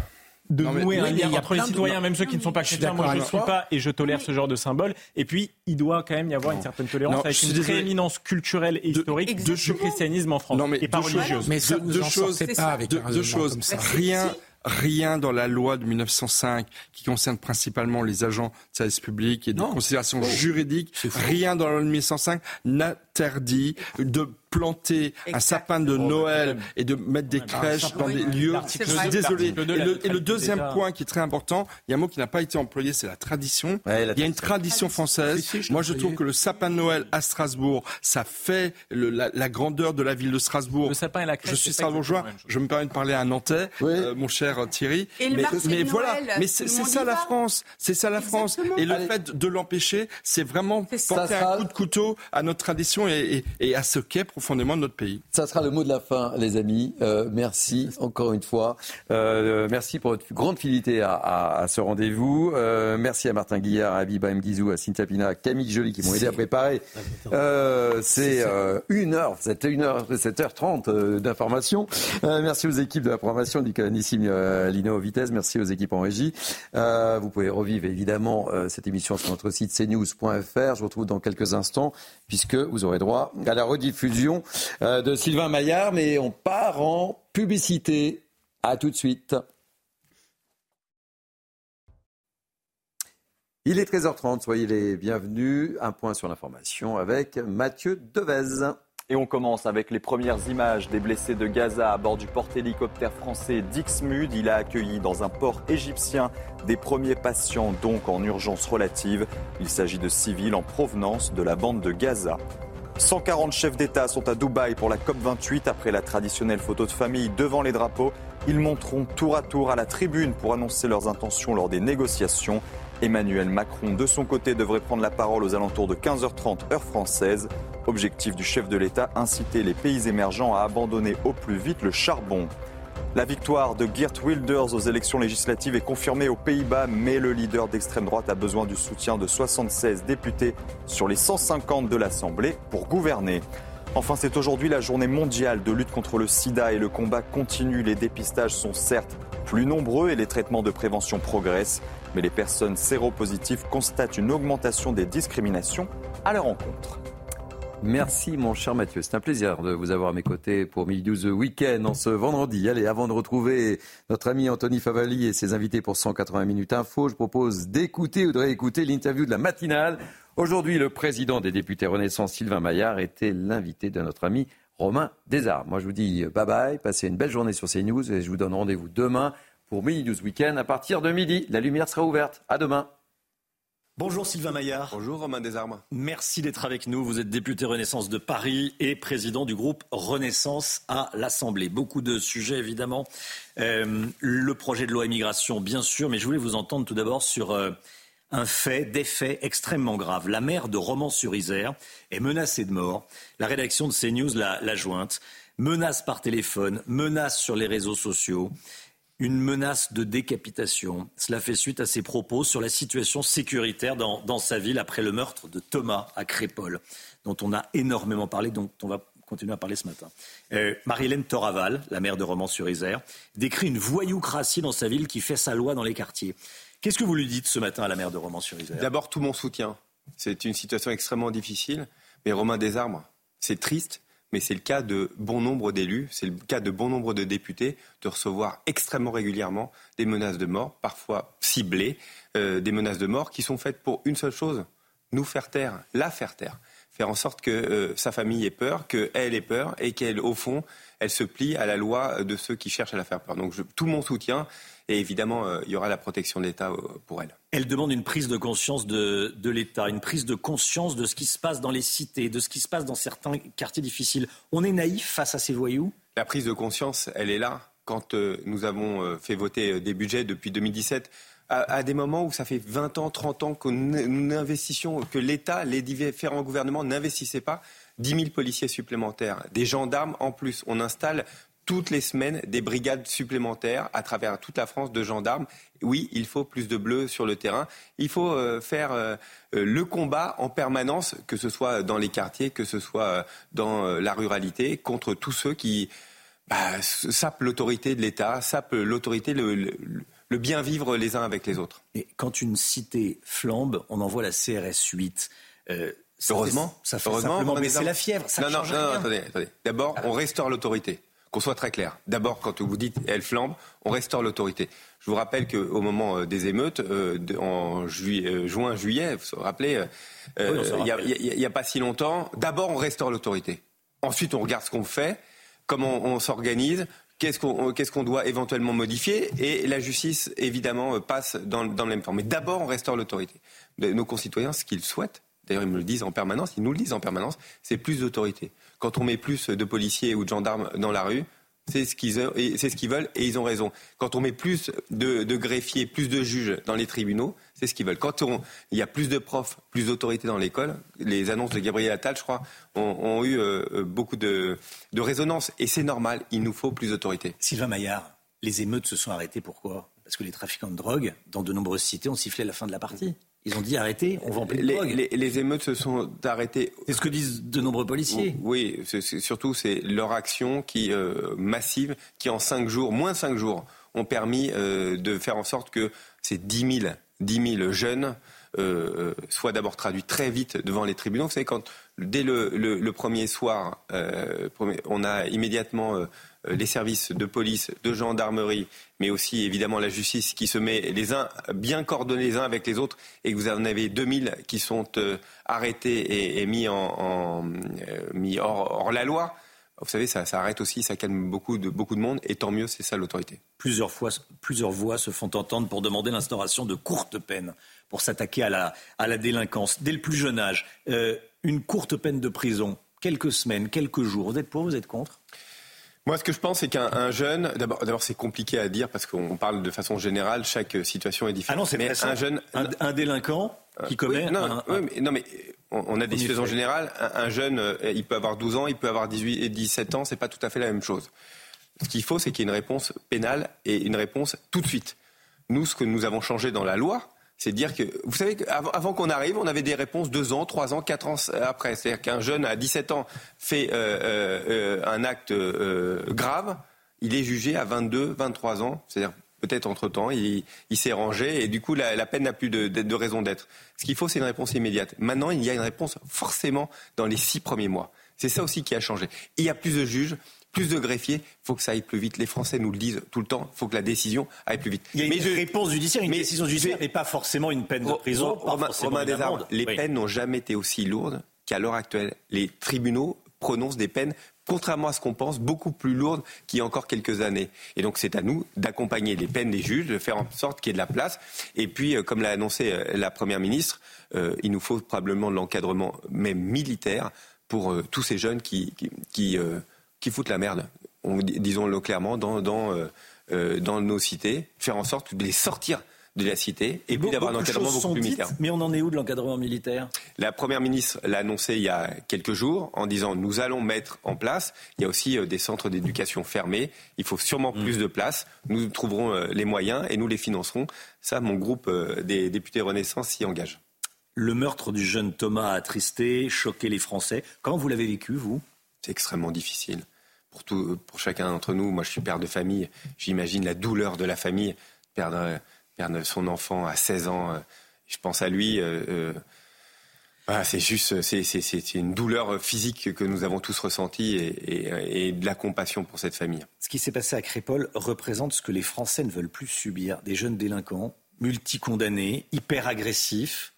de Non, mais- nouer oui, un il lien y a entre les de- citoyens, non, même ceux qui ne sont pas chrétiens. Moi, je ne suis pas et je tolère ce genre de symbole. Et puis, il doit quand même y avoir une certaine tolérance Non, avec une désolé. prééminence culturelle et historique deux du christianisme en France Non, mais et pas religieuse. Mais ça, Deux- vous deux en choses- sortez pas avec deux, un deux raisonnement choses. comme ça. Rien, rien dans la loi de 1905 qui concerne principalement les agents de service public et de Non. considérations Faux. juridiques, rien dans la loi de 1905 n'interdit de planter un sapin de Noël et de mettre des crèches dans des lieux. Je suis désolé. Et le, et le neutralité deuxième point qui est très important, il y a un mot qui n'a pas été employé, c'est la tradition. Ouais, la il y a une tradition française. Moi, je trouve que le sapin de Noël à Strasbourg, ça fait le- la, la grandeur de la ville de Strasbourg. Le sapin et la crèche, Je suis strasbourgeois, je me permets de parler à un Nantais, Oui. euh, mon cher Thierry. Et mais voilà, mais c'est ça la. France, c'est ça la France. Exactement. Et le Allez. fait de l'empêcher, c'est vraiment porter un coup de couteau à notre tradition situation et, à ce qu'est profondément notre pays. Ça sera le mot de la fin, les amis. Euh, merci encore une fois. Euh, merci pour votre grande fidélité à, ce rendez-vous. Euh, merci à Martin Guillard, à Abiba Mdizou, à Cynthia Pina, à Camille Joly qui m'ont aidé à préparer. C'est une heure, c'était une heure, 7h30 d'informations. merci aux équipes de la programmation du canissime Lino Vitesse. Merci aux équipes en régie. vous pouvez revivre évidemment cette émission sur notre site cnews.fr. Je vous retrouve dans quelques instants puisque vous aurez droit à la rediffusion euh, de Sylvain Maillard. Mais on part en publicité. À tout de suite. Il est 13h30, soyez les bienvenus. Un point sur l'information avec Mathieu Devez. Et on commence avec les premières images des blessés de Gaza à bord du porte-hélicoptère français Dixmude. Il a accueilli dans un port égyptien des premiers patients, donc en urgence relative. Il s'agit de civils en provenance de la bande de Gaza. 140 chefs d'État sont à Dubaï pour la COP28 après la traditionnelle photo de famille devant les drapeaux. Ils monteront tour à tour à la tribune pour annoncer leurs intentions lors des négociations. Emmanuel Macron, de son côté, devrait prendre la parole aux alentours de 15h30 heure française. Objectif du chef de l'État, inciter les pays émergents à abandonner au plus vite le charbon. La victoire de Geert Wilders aux élections législatives est confirmée aux Pays-Bas, mais le leader d'extrême droite a besoin du soutien de 76 députés sur les 150 de l'Assemblée pour gouverner. Enfin, c'est aujourd'hui la journée mondiale de lutte contre le sida et le combat continue. Les dépistages sont certes plus nombreux et les traitements de prévention progressent, mais les personnes séropositives constatent une augmentation des discriminations à leur encontre. Merci mon cher Mathieu. C'est un plaisir de vous avoir à mes côtés pour Midi 12 Week-end en ce vendredi. Allez, avant de retrouver notre ami Anthony Favali et ses invités pour 180 minutes info, je propose d'écouter ou de réécouter l'interview de la matinale. Aujourd'hui, le président des députés Renaissance, Sylvain Maillard, était l'invité de notre ami Romain Desarmes. Moi, je vous dis bye bye, passez une belle journée sur CNews et je vous donne rendez-vous demain pour Midi 12 Week-end à partir de midi. La lumière sera ouverte. À demain. Bonjour Sylvain Maillard. Bonjour Romain Desarmes. Merci d'être avec nous. Vous êtes député Renaissance de Paris et président du groupe Renaissance à l'Assemblée. Beaucoup de sujets évidemment. Euh, le projet de loi immigration bien sûr, mais je voulais vous entendre tout d'abord sur euh, un fait, des faits extrêmement graves. La mère de Romans-sur-Isère est menacée de mort. La rédaction de CNews l'a jointe. Menace par téléphone, menace sur les réseaux sociaux une menace de décapitation. Cela fait suite à ses propos sur la situation sécuritaire dans, sa ville après le meurtre de Thomas à Crépole, dont on a énormément parlé, dont on va continuer à parler ce matin. Euh, Marie-Hélène Toraval, la maire de Romans-sur-Isère, décrit une voyoucratie dans sa ville qui fait sa loi dans les quartiers. Qu'est-ce que vous lui dites ce matin à la maire de Romans-sur-Isère D'abord, tout mon soutien. C'est une situation extrêmement difficile, mais Romain Desarmes, c'est triste, mais c'est le cas de bon nombre d'élus, c'est le cas de bon nombre de députés de recevoir extrêmement régulièrement des menaces de mort, parfois ciblées, euh, des menaces de mort qui sont faites pour une seule chose, nous faire taire, la faire taire. Faire en sorte que euh, sa famille ait peur, qu'elle ait peur et qu'elle, au fond, elle se plie à la loi de ceux qui cherchent à la faire peur. Donc tout mon soutien et évidemment, euh, il y aura la protection de l'État pour elle. Elle demande une prise de conscience de, de l'État, une prise de conscience de ce qui se passe dans les cités, de ce qui se passe dans certains quartiers difficiles. On est naïf face à ces voyous? La prise de conscience, elle est là. Quand euh, nous avons fait voter des budgets depuis 2017, à, des moments où ça fait 20 ans, 30 ans que nous n'investissions, que l'État, les différents gouvernements n'investissaient pas 10 000 policiers supplémentaires, des gendarmes en plus. On installe toutes les semaines des brigades supplémentaires à travers toute la France de gendarmes. Oui, il faut plus de bleus sur le terrain. Il faut euh, faire euh, euh, le combat en permanence, que ce soit dans les quartiers, que ce soit dans la ruralité, contre tous ceux qui bah, sapent l'autorité de l'État, sapent l'autorité, le, bien vivre les uns avec les autres. Et quand une cité flambe, on envoie la CRS 8. Euh, Heureusement, ça fait Heureusement, mais c'est la fièvre. Ça non, non, non, attendez, attendez. D'abord, on restaure l'autorité. Qu'on soit très clair. D'abord, quand vous dites elle flambe, on restaure l'autorité. Je vous rappelle qu'au moment euh, des émeutes, euh, en juillet, juin, juillet, vous vous rappelez, il n'y a, pas si longtemps, d'abord on restaure l'autorité. Ensuite, on regarde ce qu'on fait, comment on s'organise, qu'est-ce qu'on doit éventuellement modifier Et la justice, évidemment, euh, passe dans, dans le même temps. Mais d'abord, on restaure l'autorité. Nos concitoyens, ce qu'ils souhaitent, d'ailleurs ils nous le disent en permanence, c'est plus d'autorité. Quand on met plus de policiers ou de gendarmes dans la rue, C'est ce qu'ils veulent et ils ont raison. Quand on met plus de, greffiers, plus de juges dans les tribunaux, c'est ce qu'ils veulent. Quand on, il y a plus de profs, plus d'autorités dans l'école, les annonces de Gabriel Attal, je crois, ont, eu euh, beaucoup de, de résonance et c'est normal. Il nous faut plus d'autorité. Sylvain Maillard, les émeutes se sont arrêtées pourquoi? Parce que les trafiquants de drogue, dans de nombreuses cités, ont sifflé la fin de la partie. Ils ont dit arrêtez, on vend plus de les, drogue. les, les émeutes se sont arrêtées. C'est ce que disent de nombreux policiers. Oui, c'est- c'est- surtout c'est leur action qui euh, massive, qui en cinq jours, moins cinq jours, ont permis euh, de faire en sorte que ces 10 000, 10 000 jeunes euh, euh, soient d'abord traduits très vite devant les tribunaux. Vous savez, quand dès le, premier soir, euh, on a immédiatement euh, euh, les services de police, de gendarmerie, mais aussi évidemment la justice qui se met les uns bien coordonnés les uns avec les autres, et que vous en avez 2000 qui sont arrêtés et, mis, hors, la loi. Vous savez, ça, ça arrête aussi, ça calme beaucoup de, beaucoup de monde, et tant mieux, c'est ça l'autorité. Plusieurs, fois, plusieurs voix se font entendre pour demander l'instauration de courtes peines pour s'attaquer à la, à la délinquance dès le plus jeune âge. Une courte peine de prison, quelques semaines, quelques jours. Vous êtes pour, vous êtes contre? Moi, ce que je pense, c'est qu'un un jeune, d'abord, d'abord, c'est compliqué à dire parce qu'on parle de façon générale, chaque situation est différente. Ah non, c'est mais simple. un jeune, Un, un délinquant qui commet Oui, non, un, oui, mais, non, mais on, on a des situations générales. Un, un jeune, euh, il peut avoir 12 ans, il peut avoir 18 et 17 ans, c'est pas tout à fait la même chose. Ce qu'il faut, c'est qu'il y ait une réponse pénale et une réponse tout de suite. Nous, ce que nous avons changé dans la loi, c'est dire que, vous savez, qu'avant avant qu'on arrive, on avait des réponses deux ans, trois ans, quatre ans après. C'est-à-dire qu'un jeune à 17 ans fait euh, euh, euh, un acte grave, il est jugé à 22, 23 ans. C'est-à-dire peut-être entre-temps, il, s'est rangé et du coup, la, peine n'a plus de, de- de raison d'être. Ce qu'il faut, c'est une réponse immédiate. Maintenant, il y a une réponse forcément dans les six premiers mois. C'est ça aussi qui a changé. Il y a plus de juges, plus de greffiers. Il faut que ça aille plus vite. Les Français nous le disent tout le temps. Il faut que la décision aille plus vite. Il y a une je- réponse judiciaire, une mais décision judiciaire, et pas forcément une peine de prison. Romain, Romain les Oui. peines n'ont jamais été aussi lourdes qu'à l'heure actuelle. Les tribunaux prononcent des peines, contrairement à ce qu'on pense, beaucoup plus lourdes qu'il y a encore quelques années. Et donc c'est à nous d'accompagner les peines des juges, de faire en sorte qu'il y ait de la place. Et puis, euh, comme l'a annoncé euh, la Première ministre, euh, il nous faut probablement de l'encadrement, même militaire, pour euh, tous ces jeunes qui, qui, qui, euh, qui foutent la merde, On- disons-le clairement, dans, dans, euh, euh, dans nos cités, faire en sorte de les sortir de la cité et puis d'avoir un encadrement beaucoup plus dites, militaire. Mais on en est où de l'encadrement militaire? La Première ministre l'a annoncé il y a quelques jours en disant nous allons mettre en place. Il y a aussi euh, des centres d'éducation fermés. Il faut sûrement Mm. plus de place. Nous trouverons euh, les moyens et nous les financerons. Ça, mon groupe euh, des députés Renaissance s'y engage. Le meurtre du jeune Thomas a attristé, choqué les Français. Comment vous l'avez vécu, vous? C'est extrêmement difficile. Pour, tout, pour chacun d'entre nous, moi je suis père de famille, j'imagine la douleur de la famille, perdre, perdre son enfant à 16 ans, euh, je pense à lui, euh, euh, c'est juste, c'est, une douleur physique que nous avons tous ressentie et, de la compassion pour cette famille. Ce qui s'est passé à Crépol représente ce que les Français ne veulent plus subir. Des jeunes délinquants, multicondamnés, hyper agressifs,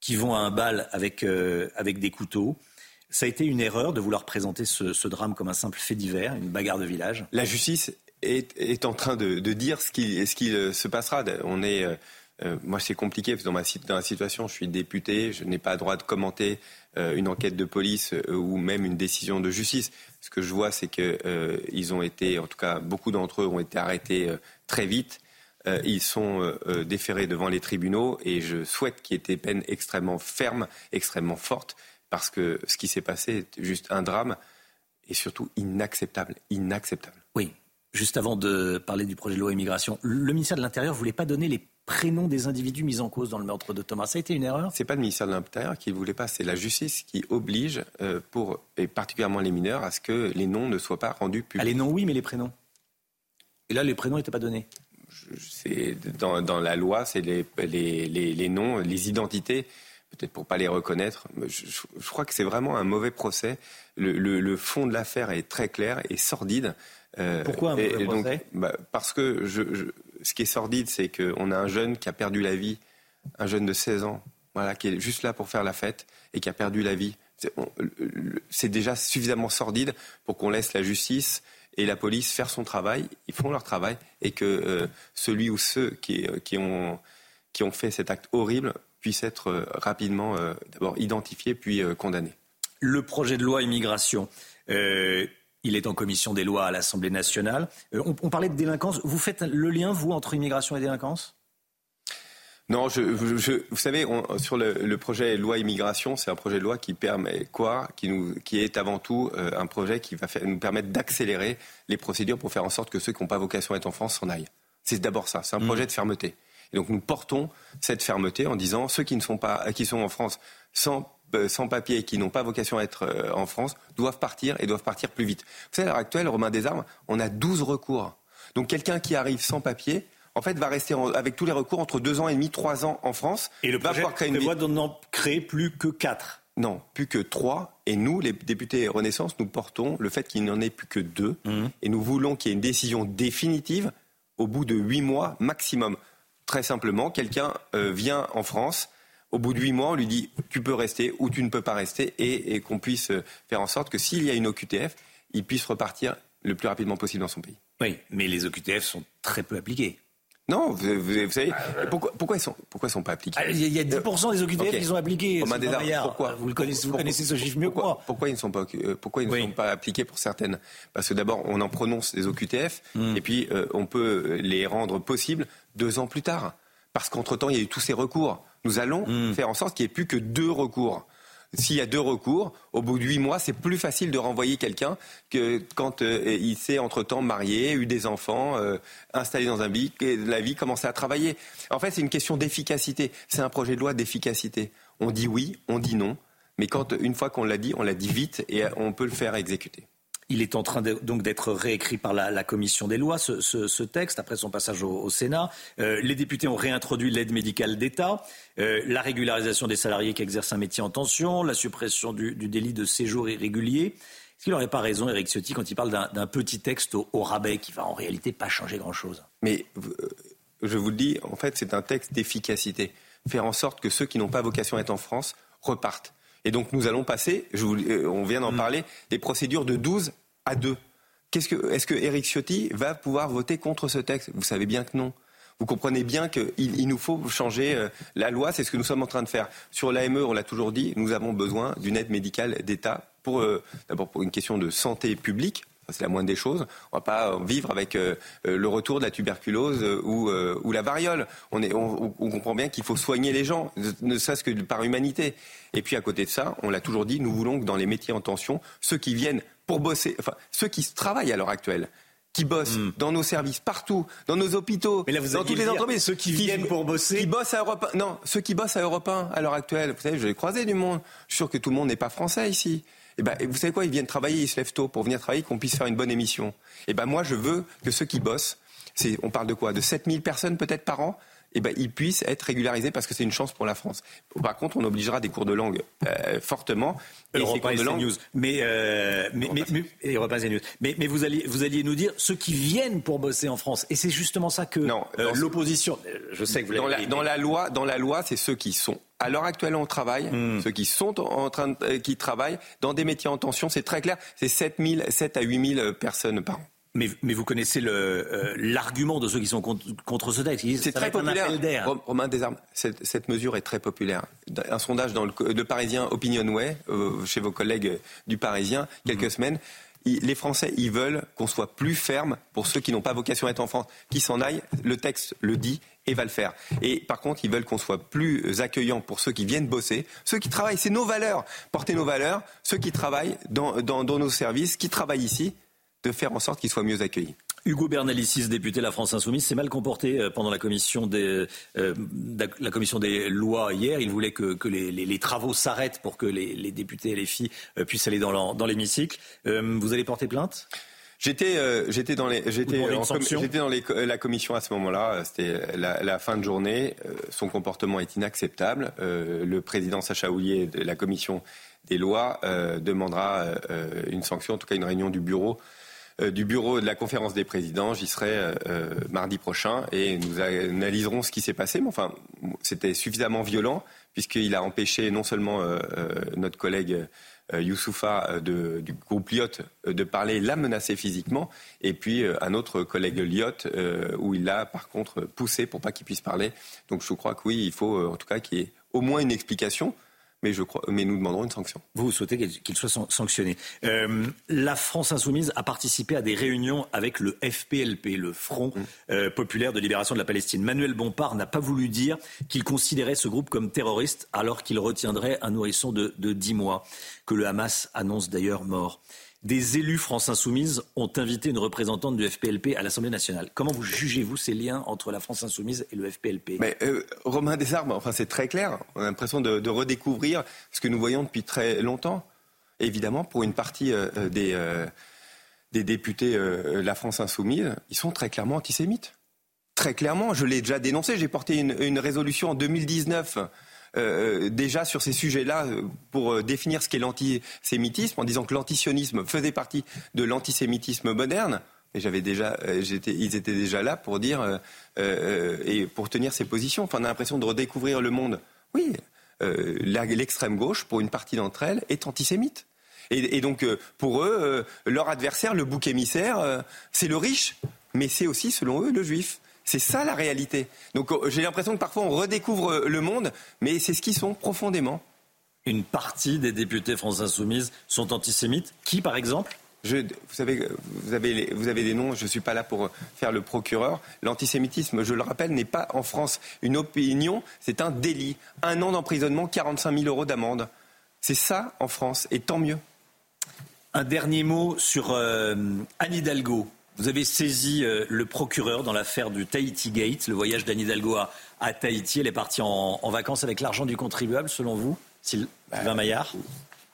qui vont à un bal avec, euh, avec des couteaux. Ça a été une erreur de vouloir présenter ce, drame comme un simple fait divers, une bagarre de village. La justice est, en train de, dire ce qui, euh, se passera. On est, euh, euh, moi, c'est compliqué dans ma, situation, je suis député, je n'ai pas le droit de commenter une enquête de police ou même une décision de justice. Ce que je vois, c'est que ils ont été, en tout cas, beaucoup d'entre eux ont été arrêtés très vite. Ils sont déférés devant les tribunaux et je souhaite qu'il y ait des peines extrêmement fermes, extrêmement fortes, parce que ce qui s'est passé est juste un drame et surtout inacceptable, inacceptable. Oui, juste avant de parler du projet de loi immigration, le ministère de l'Intérieur ne voulait pas donner les prénoms des individus mis en cause dans le meurtre de Thomas. Ça a été une erreur? C'est pas le ministère de l'Intérieur qui ne voulait pas, c'est la justice qui oblige, euh, pour, et particulièrement les mineurs, à ce que les noms ne soient pas rendus publics. Ah, les noms, oui, mais les prénoms. Et là, les prénoms n'étaient pas donnés. C'est dans, dans la loi, c'est les, les, les, les noms, les identités, peut-être pour pas les reconnaître. Mais Je, je- je crois que c'est vraiment un mauvais procès. Le, le- le fond de l'affaire est très clair et sordide. Euh, Pourquoi un mauvais et donc, procès? bah, Parce que je, je- ce qui est sordide, c'est qu'on a un jeune qui a perdu la vie, un jeune de 16 ans, voilà, qui est juste là pour faire la fête et qui a perdu la vie. C'est déjà suffisamment sordide pour qu'on laisse la justice et la police faire son travail, ils font leur travail, et que euh, celui ou ceux qui, qui, ont, qui ont fait cet acte horrible puissent être euh, rapidement euh, d'abord identifiés puis euh, condamnés. Le projet de loi immigration. Euh, Il est en commission des lois à l'Assemblée nationale. Euh, on, on parlait de délinquance. Vous faites le lien, vous, entre immigration et délinquance? Non, je, je, vous savez, on, sur le, le, projet loi immigration, c'est un projet de loi qui permet quoi? Qui, nous, qui est avant tout euh, un projet qui va faire, nous permettre d'accélérer les procédures pour faire en sorte que ceux qui n'ont pas vocation à être en France s'en aillent. C'est d'abord ça, c'est un mmh. projet de fermeté. Et donc nous portons cette fermeté en disant ceux qui ne sont pas, qui sont en France sans euh, sans papier et qui n'ont pas vocation à être euh, en France doivent partir et doivent partir plus vite. Vous savez, à l'heure actuelle, Romain Desarmes, on a 12 recours. Donc quelqu'un qui arrive sans papier, en fait, va rester en, avec tous les recours entre deux ans et demi, trois ans en France. Et le projet va créer prévoit d'en créer plus que quatre. Non, plus que trois. Et nous, les députés Renaissance, nous portons le fait qu'il n'y en ait plus que deux. Mmh. Et nous voulons qu'il y ait une décision définitive au bout de huit mois maximum. Très simplement, quelqu'un euh, vient en France. Au bout de huit mois, on lui dit tu peux rester ou tu ne peux pas rester et, qu'on puisse euh, faire en sorte que s'il y a une OQTF, il puisse repartir le plus rapidement possible dans son pays. Oui, mais les OQTF sont très peu appliqués. Non, vous, vous, vous savez, pourquoi, pourquoi, ils sont, pourquoi ils sont pas appliqués Il y a 10% des OQTF okay. qui sont appliqués. pourquoi Vous, le connaissez, vous connaissez ce chiffre mieux pourquoi, que moi. Pourquoi ils ne sont pas, pourquoi ils ne oui. sont pas appliqués pour certaines Parce que d'abord, on en prononce des OQTF, mm. et puis euh, on peut les rendre possibles deux ans plus tard. Parce qu'entre-temps, il y a eu tous ces recours. Nous allons mm. faire en sorte qu'il n'y ait plus que deux recours. S'il y a deux recours, au bout de huit mois, c'est plus facile de renvoyer quelqu'un que quand euh, il s'est entre-temps marié, eu des enfants, euh, installé dans un vie, la vie commençait à travailler. En fait, c'est une question d'efficacité. C'est un projet de loi d'efficacité. On dit oui, on dit non, mais quand une fois qu'on l'a dit, on l'a dit vite et on peut le faire exécuter. Il est en train de, donc d'être réécrit par la, la, commission des lois, ce, ce, ce, texte, après son passage au, au Sénat. Euh, les députés ont réintroduit l'aide médicale d'État, euh, la régularisation des salariés qui exercent un métier en tension, la suppression du, du délit de séjour irrégulier. Est-ce qu'il n'aurait pas raison, Eric Ciotti, quand il parle d'un petit texte au, au, rabais qui va en réalité pas changer grand-chose? Mais euh, je vous le dis, en fait, c'est un texte d'efficacité. Faire en sorte que ceux qui n'ont pas vocation à être en France repartent. Et donc nous allons passer, je vous, on vient d'en mmh. parler, des procédures de 12 à deux. Est-ce que, Eric Ciotti va pouvoir voter contre ce texte? Vous savez bien que non. Vous comprenez bien qu'il il nous faut changer euh, la loi, c'est ce que nous sommes en train de faire. Sur l'AME, on l'a toujours dit, nous avons besoin d'une aide médicale d'État euh, d'abord pour une question de santé publique. C'est la moindre des choses. On ne va pas vivre avec euh, le retour de la tuberculose euh, ou, euh, ou, la variole. On, est, on, on comprend bien qu'il faut soigner les gens, ne serait-ce que par humanité. Et puis à côté de ça, on l'a toujours dit, nous voulons que dans les métiers en tension, ceux qui viennent pour bosser, enfin ceux qui travaillent à l'heure actuelle, qui bossent mm. dans nos services partout, dans nos hôpitaux, Mais là, vous dans toutes les entreprises. Ceux qui, qui viennent pour bosser. Qui bossent à Europe 1. Non, ceux qui bossent à Europe 1 à l'heure actuelle. Vous savez, je vais croiser du monde. Je suis sûr que tout le monde n'est pas français ici. Eh ben, vous savez quoi Ils viennent travailler, ils se lèvent tôt pour venir travailler, qu'on puisse faire une bonne émission. Eh ben, moi, je veux que ceux qui bossent, on parle de quoi? De 7000 personnes peut-être par an? Eh ben, ils puissent être régularisés parce que c'est une chance pour la France. Par contre, on obligera des cours de langue euh, fortement. Et ces cours de langue... News. Mais, euh, mais, mais, mais, News. mais, mais vous, alliez, vous alliez nous dire ceux qui viennent pour bosser en France. Et c'est justement ça que euh, l'opposition. Je sais que vous dans la, dans la loi, dans la loi, c'est ceux qui sont à l'heure actuelle on travaille, mmh. ceux qui sont en train de, euh, qui travaillent dans des métiers en tension, c'est très clair, c'est 7, 000, 7 à 8 000 personnes par an. Mais, mais, vous connaissez l'argument euh, de ceux qui sont contre, contre ce texte. C'est très populaire. Romain Desarmes, cette, cette, mesure est très populaire. Un sondage dans le, le Parisien Opinionway, euh, chez vos collègues du Parisien, quelques mmh. semaines, les Français, ils veulent qu'on soit plus ferme pour ceux qui n'ont pas vocation à être en France, qui s'en aillent. Le texte le dit et va le faire. Et par contre, ils veulent qu'on soit plus accueillant pour ceux qui viennent bosser, ceux qui travaillent. C'est nos valeurs. Porter nos valeurs, ceux qui travaillent dans, dans, dans nos services, qui travaillent ici, de faire en sorte qu'ils soient mieux accueillis. Hugo Bernalicis, député de la France Insoumise, s'est mal comporté euh, pendant la commission des, euh, la commission des lois hier. Il voulait que, que les, les, les, travaux s'arrêtent pour que les, les, députés et les filles euh, puissent aller dans l'hémicycle. Euh, vous allez porter plainte? J'étais euh, j'étais dans les j'étais j'étais dans les, la commission à ce moment-là. C'était la, la, fin de journée. son comportement est inacceptable. le président Sacha Houlier de la commission des lois demandera une sanction, en tout cas une réunion du bureau du bureau de la conférence des présidents. J'y serai euh, euh, mardi prochain et nous analyserons ce qui s'est passé. Mais enfin, c'était suffisamment violent puisqu'il a empêché non seulement notre collègue Youssoufa du groupe Lyot de parler, l'a menacé physiquement, et puis un autre collègue Lyot où il l'a par contre poussé pour pas qu'il puisse parler. Donc je crois que oui, il faut en tout cas qu'il y ait au moins une explication mais, je crois, mais nous demanderons une sanction. Vous souhaitez qu'il soit sanctionné. Euh, la France insoumise a participé à des réunions avec le FPLP, le Front mm. euh, populaire de libération de la Palestine. Manuel Bompard n'a pas voulu dire qu'il considérait ce groupe comme terroriste alors qu'il retiendrait un nourrisson de, de 10 mois, que le Hamas annonce d'ailleurs mort des élus France Insoumise ont invité une représentante du FPLP à l'Assemblée nationale. Comment vous jugez-vous ces liens entre la France Insoumise et le FPLP Mais, euh, Romain Desarmes, enfin c'est très clair. On a l'impression de, redécouvrir ce que nous voyons depuis très longtemps. Évidemment, pour une partie euh, euh, des, des, députés la France Insoumise, ils sont très clairement antisémites. Très clairement, je l'ai déjà dénoncé. J'ai porté une, résolution en 2019 euh, déjà sur ces sujets-là euh, pour euh, définir ce qu'est l'antisémitisme en disant que l'antisionisme faisait partie de l'antisémitisme moderne. Et j'avais déjà, ils étaient déjà là pour dire et pour tenir ces positions. Enfin, on a l'impression de redécouvrir le monde. Oui, l'extrême gauche, pour une partie d'entre elles, est antisémite. Et donc, pour eux, leur adversaire, le bouc émissaire, c'est le riche, mais c'est aussi, selon eux, le juif. C'est ça la réalité. Donc euh, j'ai l'impression que parfois on redécouvre euh, le monde, mais c'est ce qu'ils sont profondément. Une partie des députés France Insoumise sont antisémites. Qui, par exemple? Vous savez, vous avez, vous avez des noms, je ne suis pas là pour faire le procureur. L'antisémitisme, je le rappelle, n'est pas en France une opinion, c'est un délit. Un an d'emprisonnement, 45 000 euros d'amende. C'est ça en France, et tant mieux. Un dernier mot sur euh, Anne Hidalgo. Vous avez saisi euh, le procureur dans l'affaire du Tahiti Gate, le voyage d'Anne Hidalgo à, Tahiti. Elle est partie en, vacances avec l'argent du contribuable, selon vous, Sylvain bah, Maillard?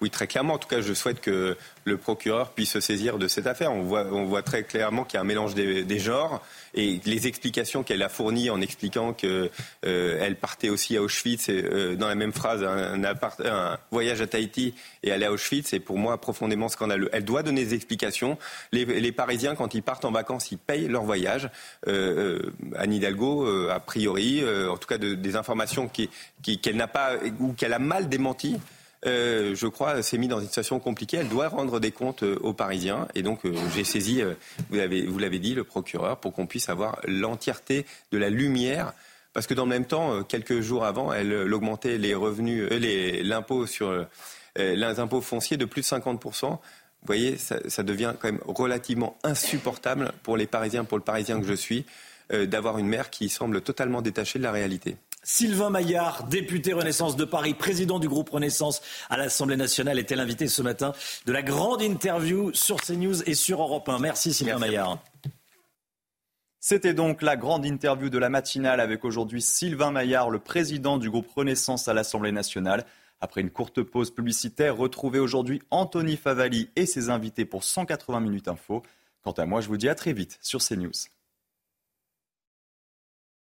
Oui, très clairement. En tout cas, je souhaite que le procureur puisse se saisir de cette affaire. On voit, on voit très clairement qu'il y a un mélange des, genres et les explications qu'elle a fournies en expliquant qu'elle euh, partait aussi à Auschwitz et, euh, dans la même phrase, un, un, voyage à Tahiti et aller à Auschwitz, c'est pour moi profondément scandaleux. Elle doit donner des explications. Les, Parisiens, quand ils partent en vacances, ils payent leur voyage. Euh, Anne Hidalgo, a priori, en tout cas des informations qu'elle n'a pas ou qu'elle a mal démenties. Euh, je crois, s'est mis dans une situation compliquée. Elle doit rendre des comptes euh, aux Parisiens. Et donc, euh, j'ai saisi, vous l'avez dit, le procureur pour qu'on puisse avoir l'entièreté de la lumière. Parce que dans le même temps, quelques jours avant, elle, augmentait les revenus, l'impôt sur les impôts fonciers de plus de 50%. Vous voyez, ça, devient quand même relativement insupportable pour les Parisiens, pour le Parisien que je suis, d'avoir une maire qui semble totalement détachée de la réalité. Sylvain Maillard, député Renaissance de Paris, président du groupe Renaissance à l'Assemblée nationale, était l'invité ce matin de la grande interview sur CNews et sur Europe 1. Merci Sylvain Maillard. C'était donc la grande interview de la matinale avec aujourd'hui Sylvain Maillard, le président du groupe Renaissance à l'Assemblée nationale. Après une courte pause publicitaire, retrouvez aujourd'hui Anthony Favali et ses invités pour 180 minutes info. Quant à moi, je vous dis à très vite sur CNews.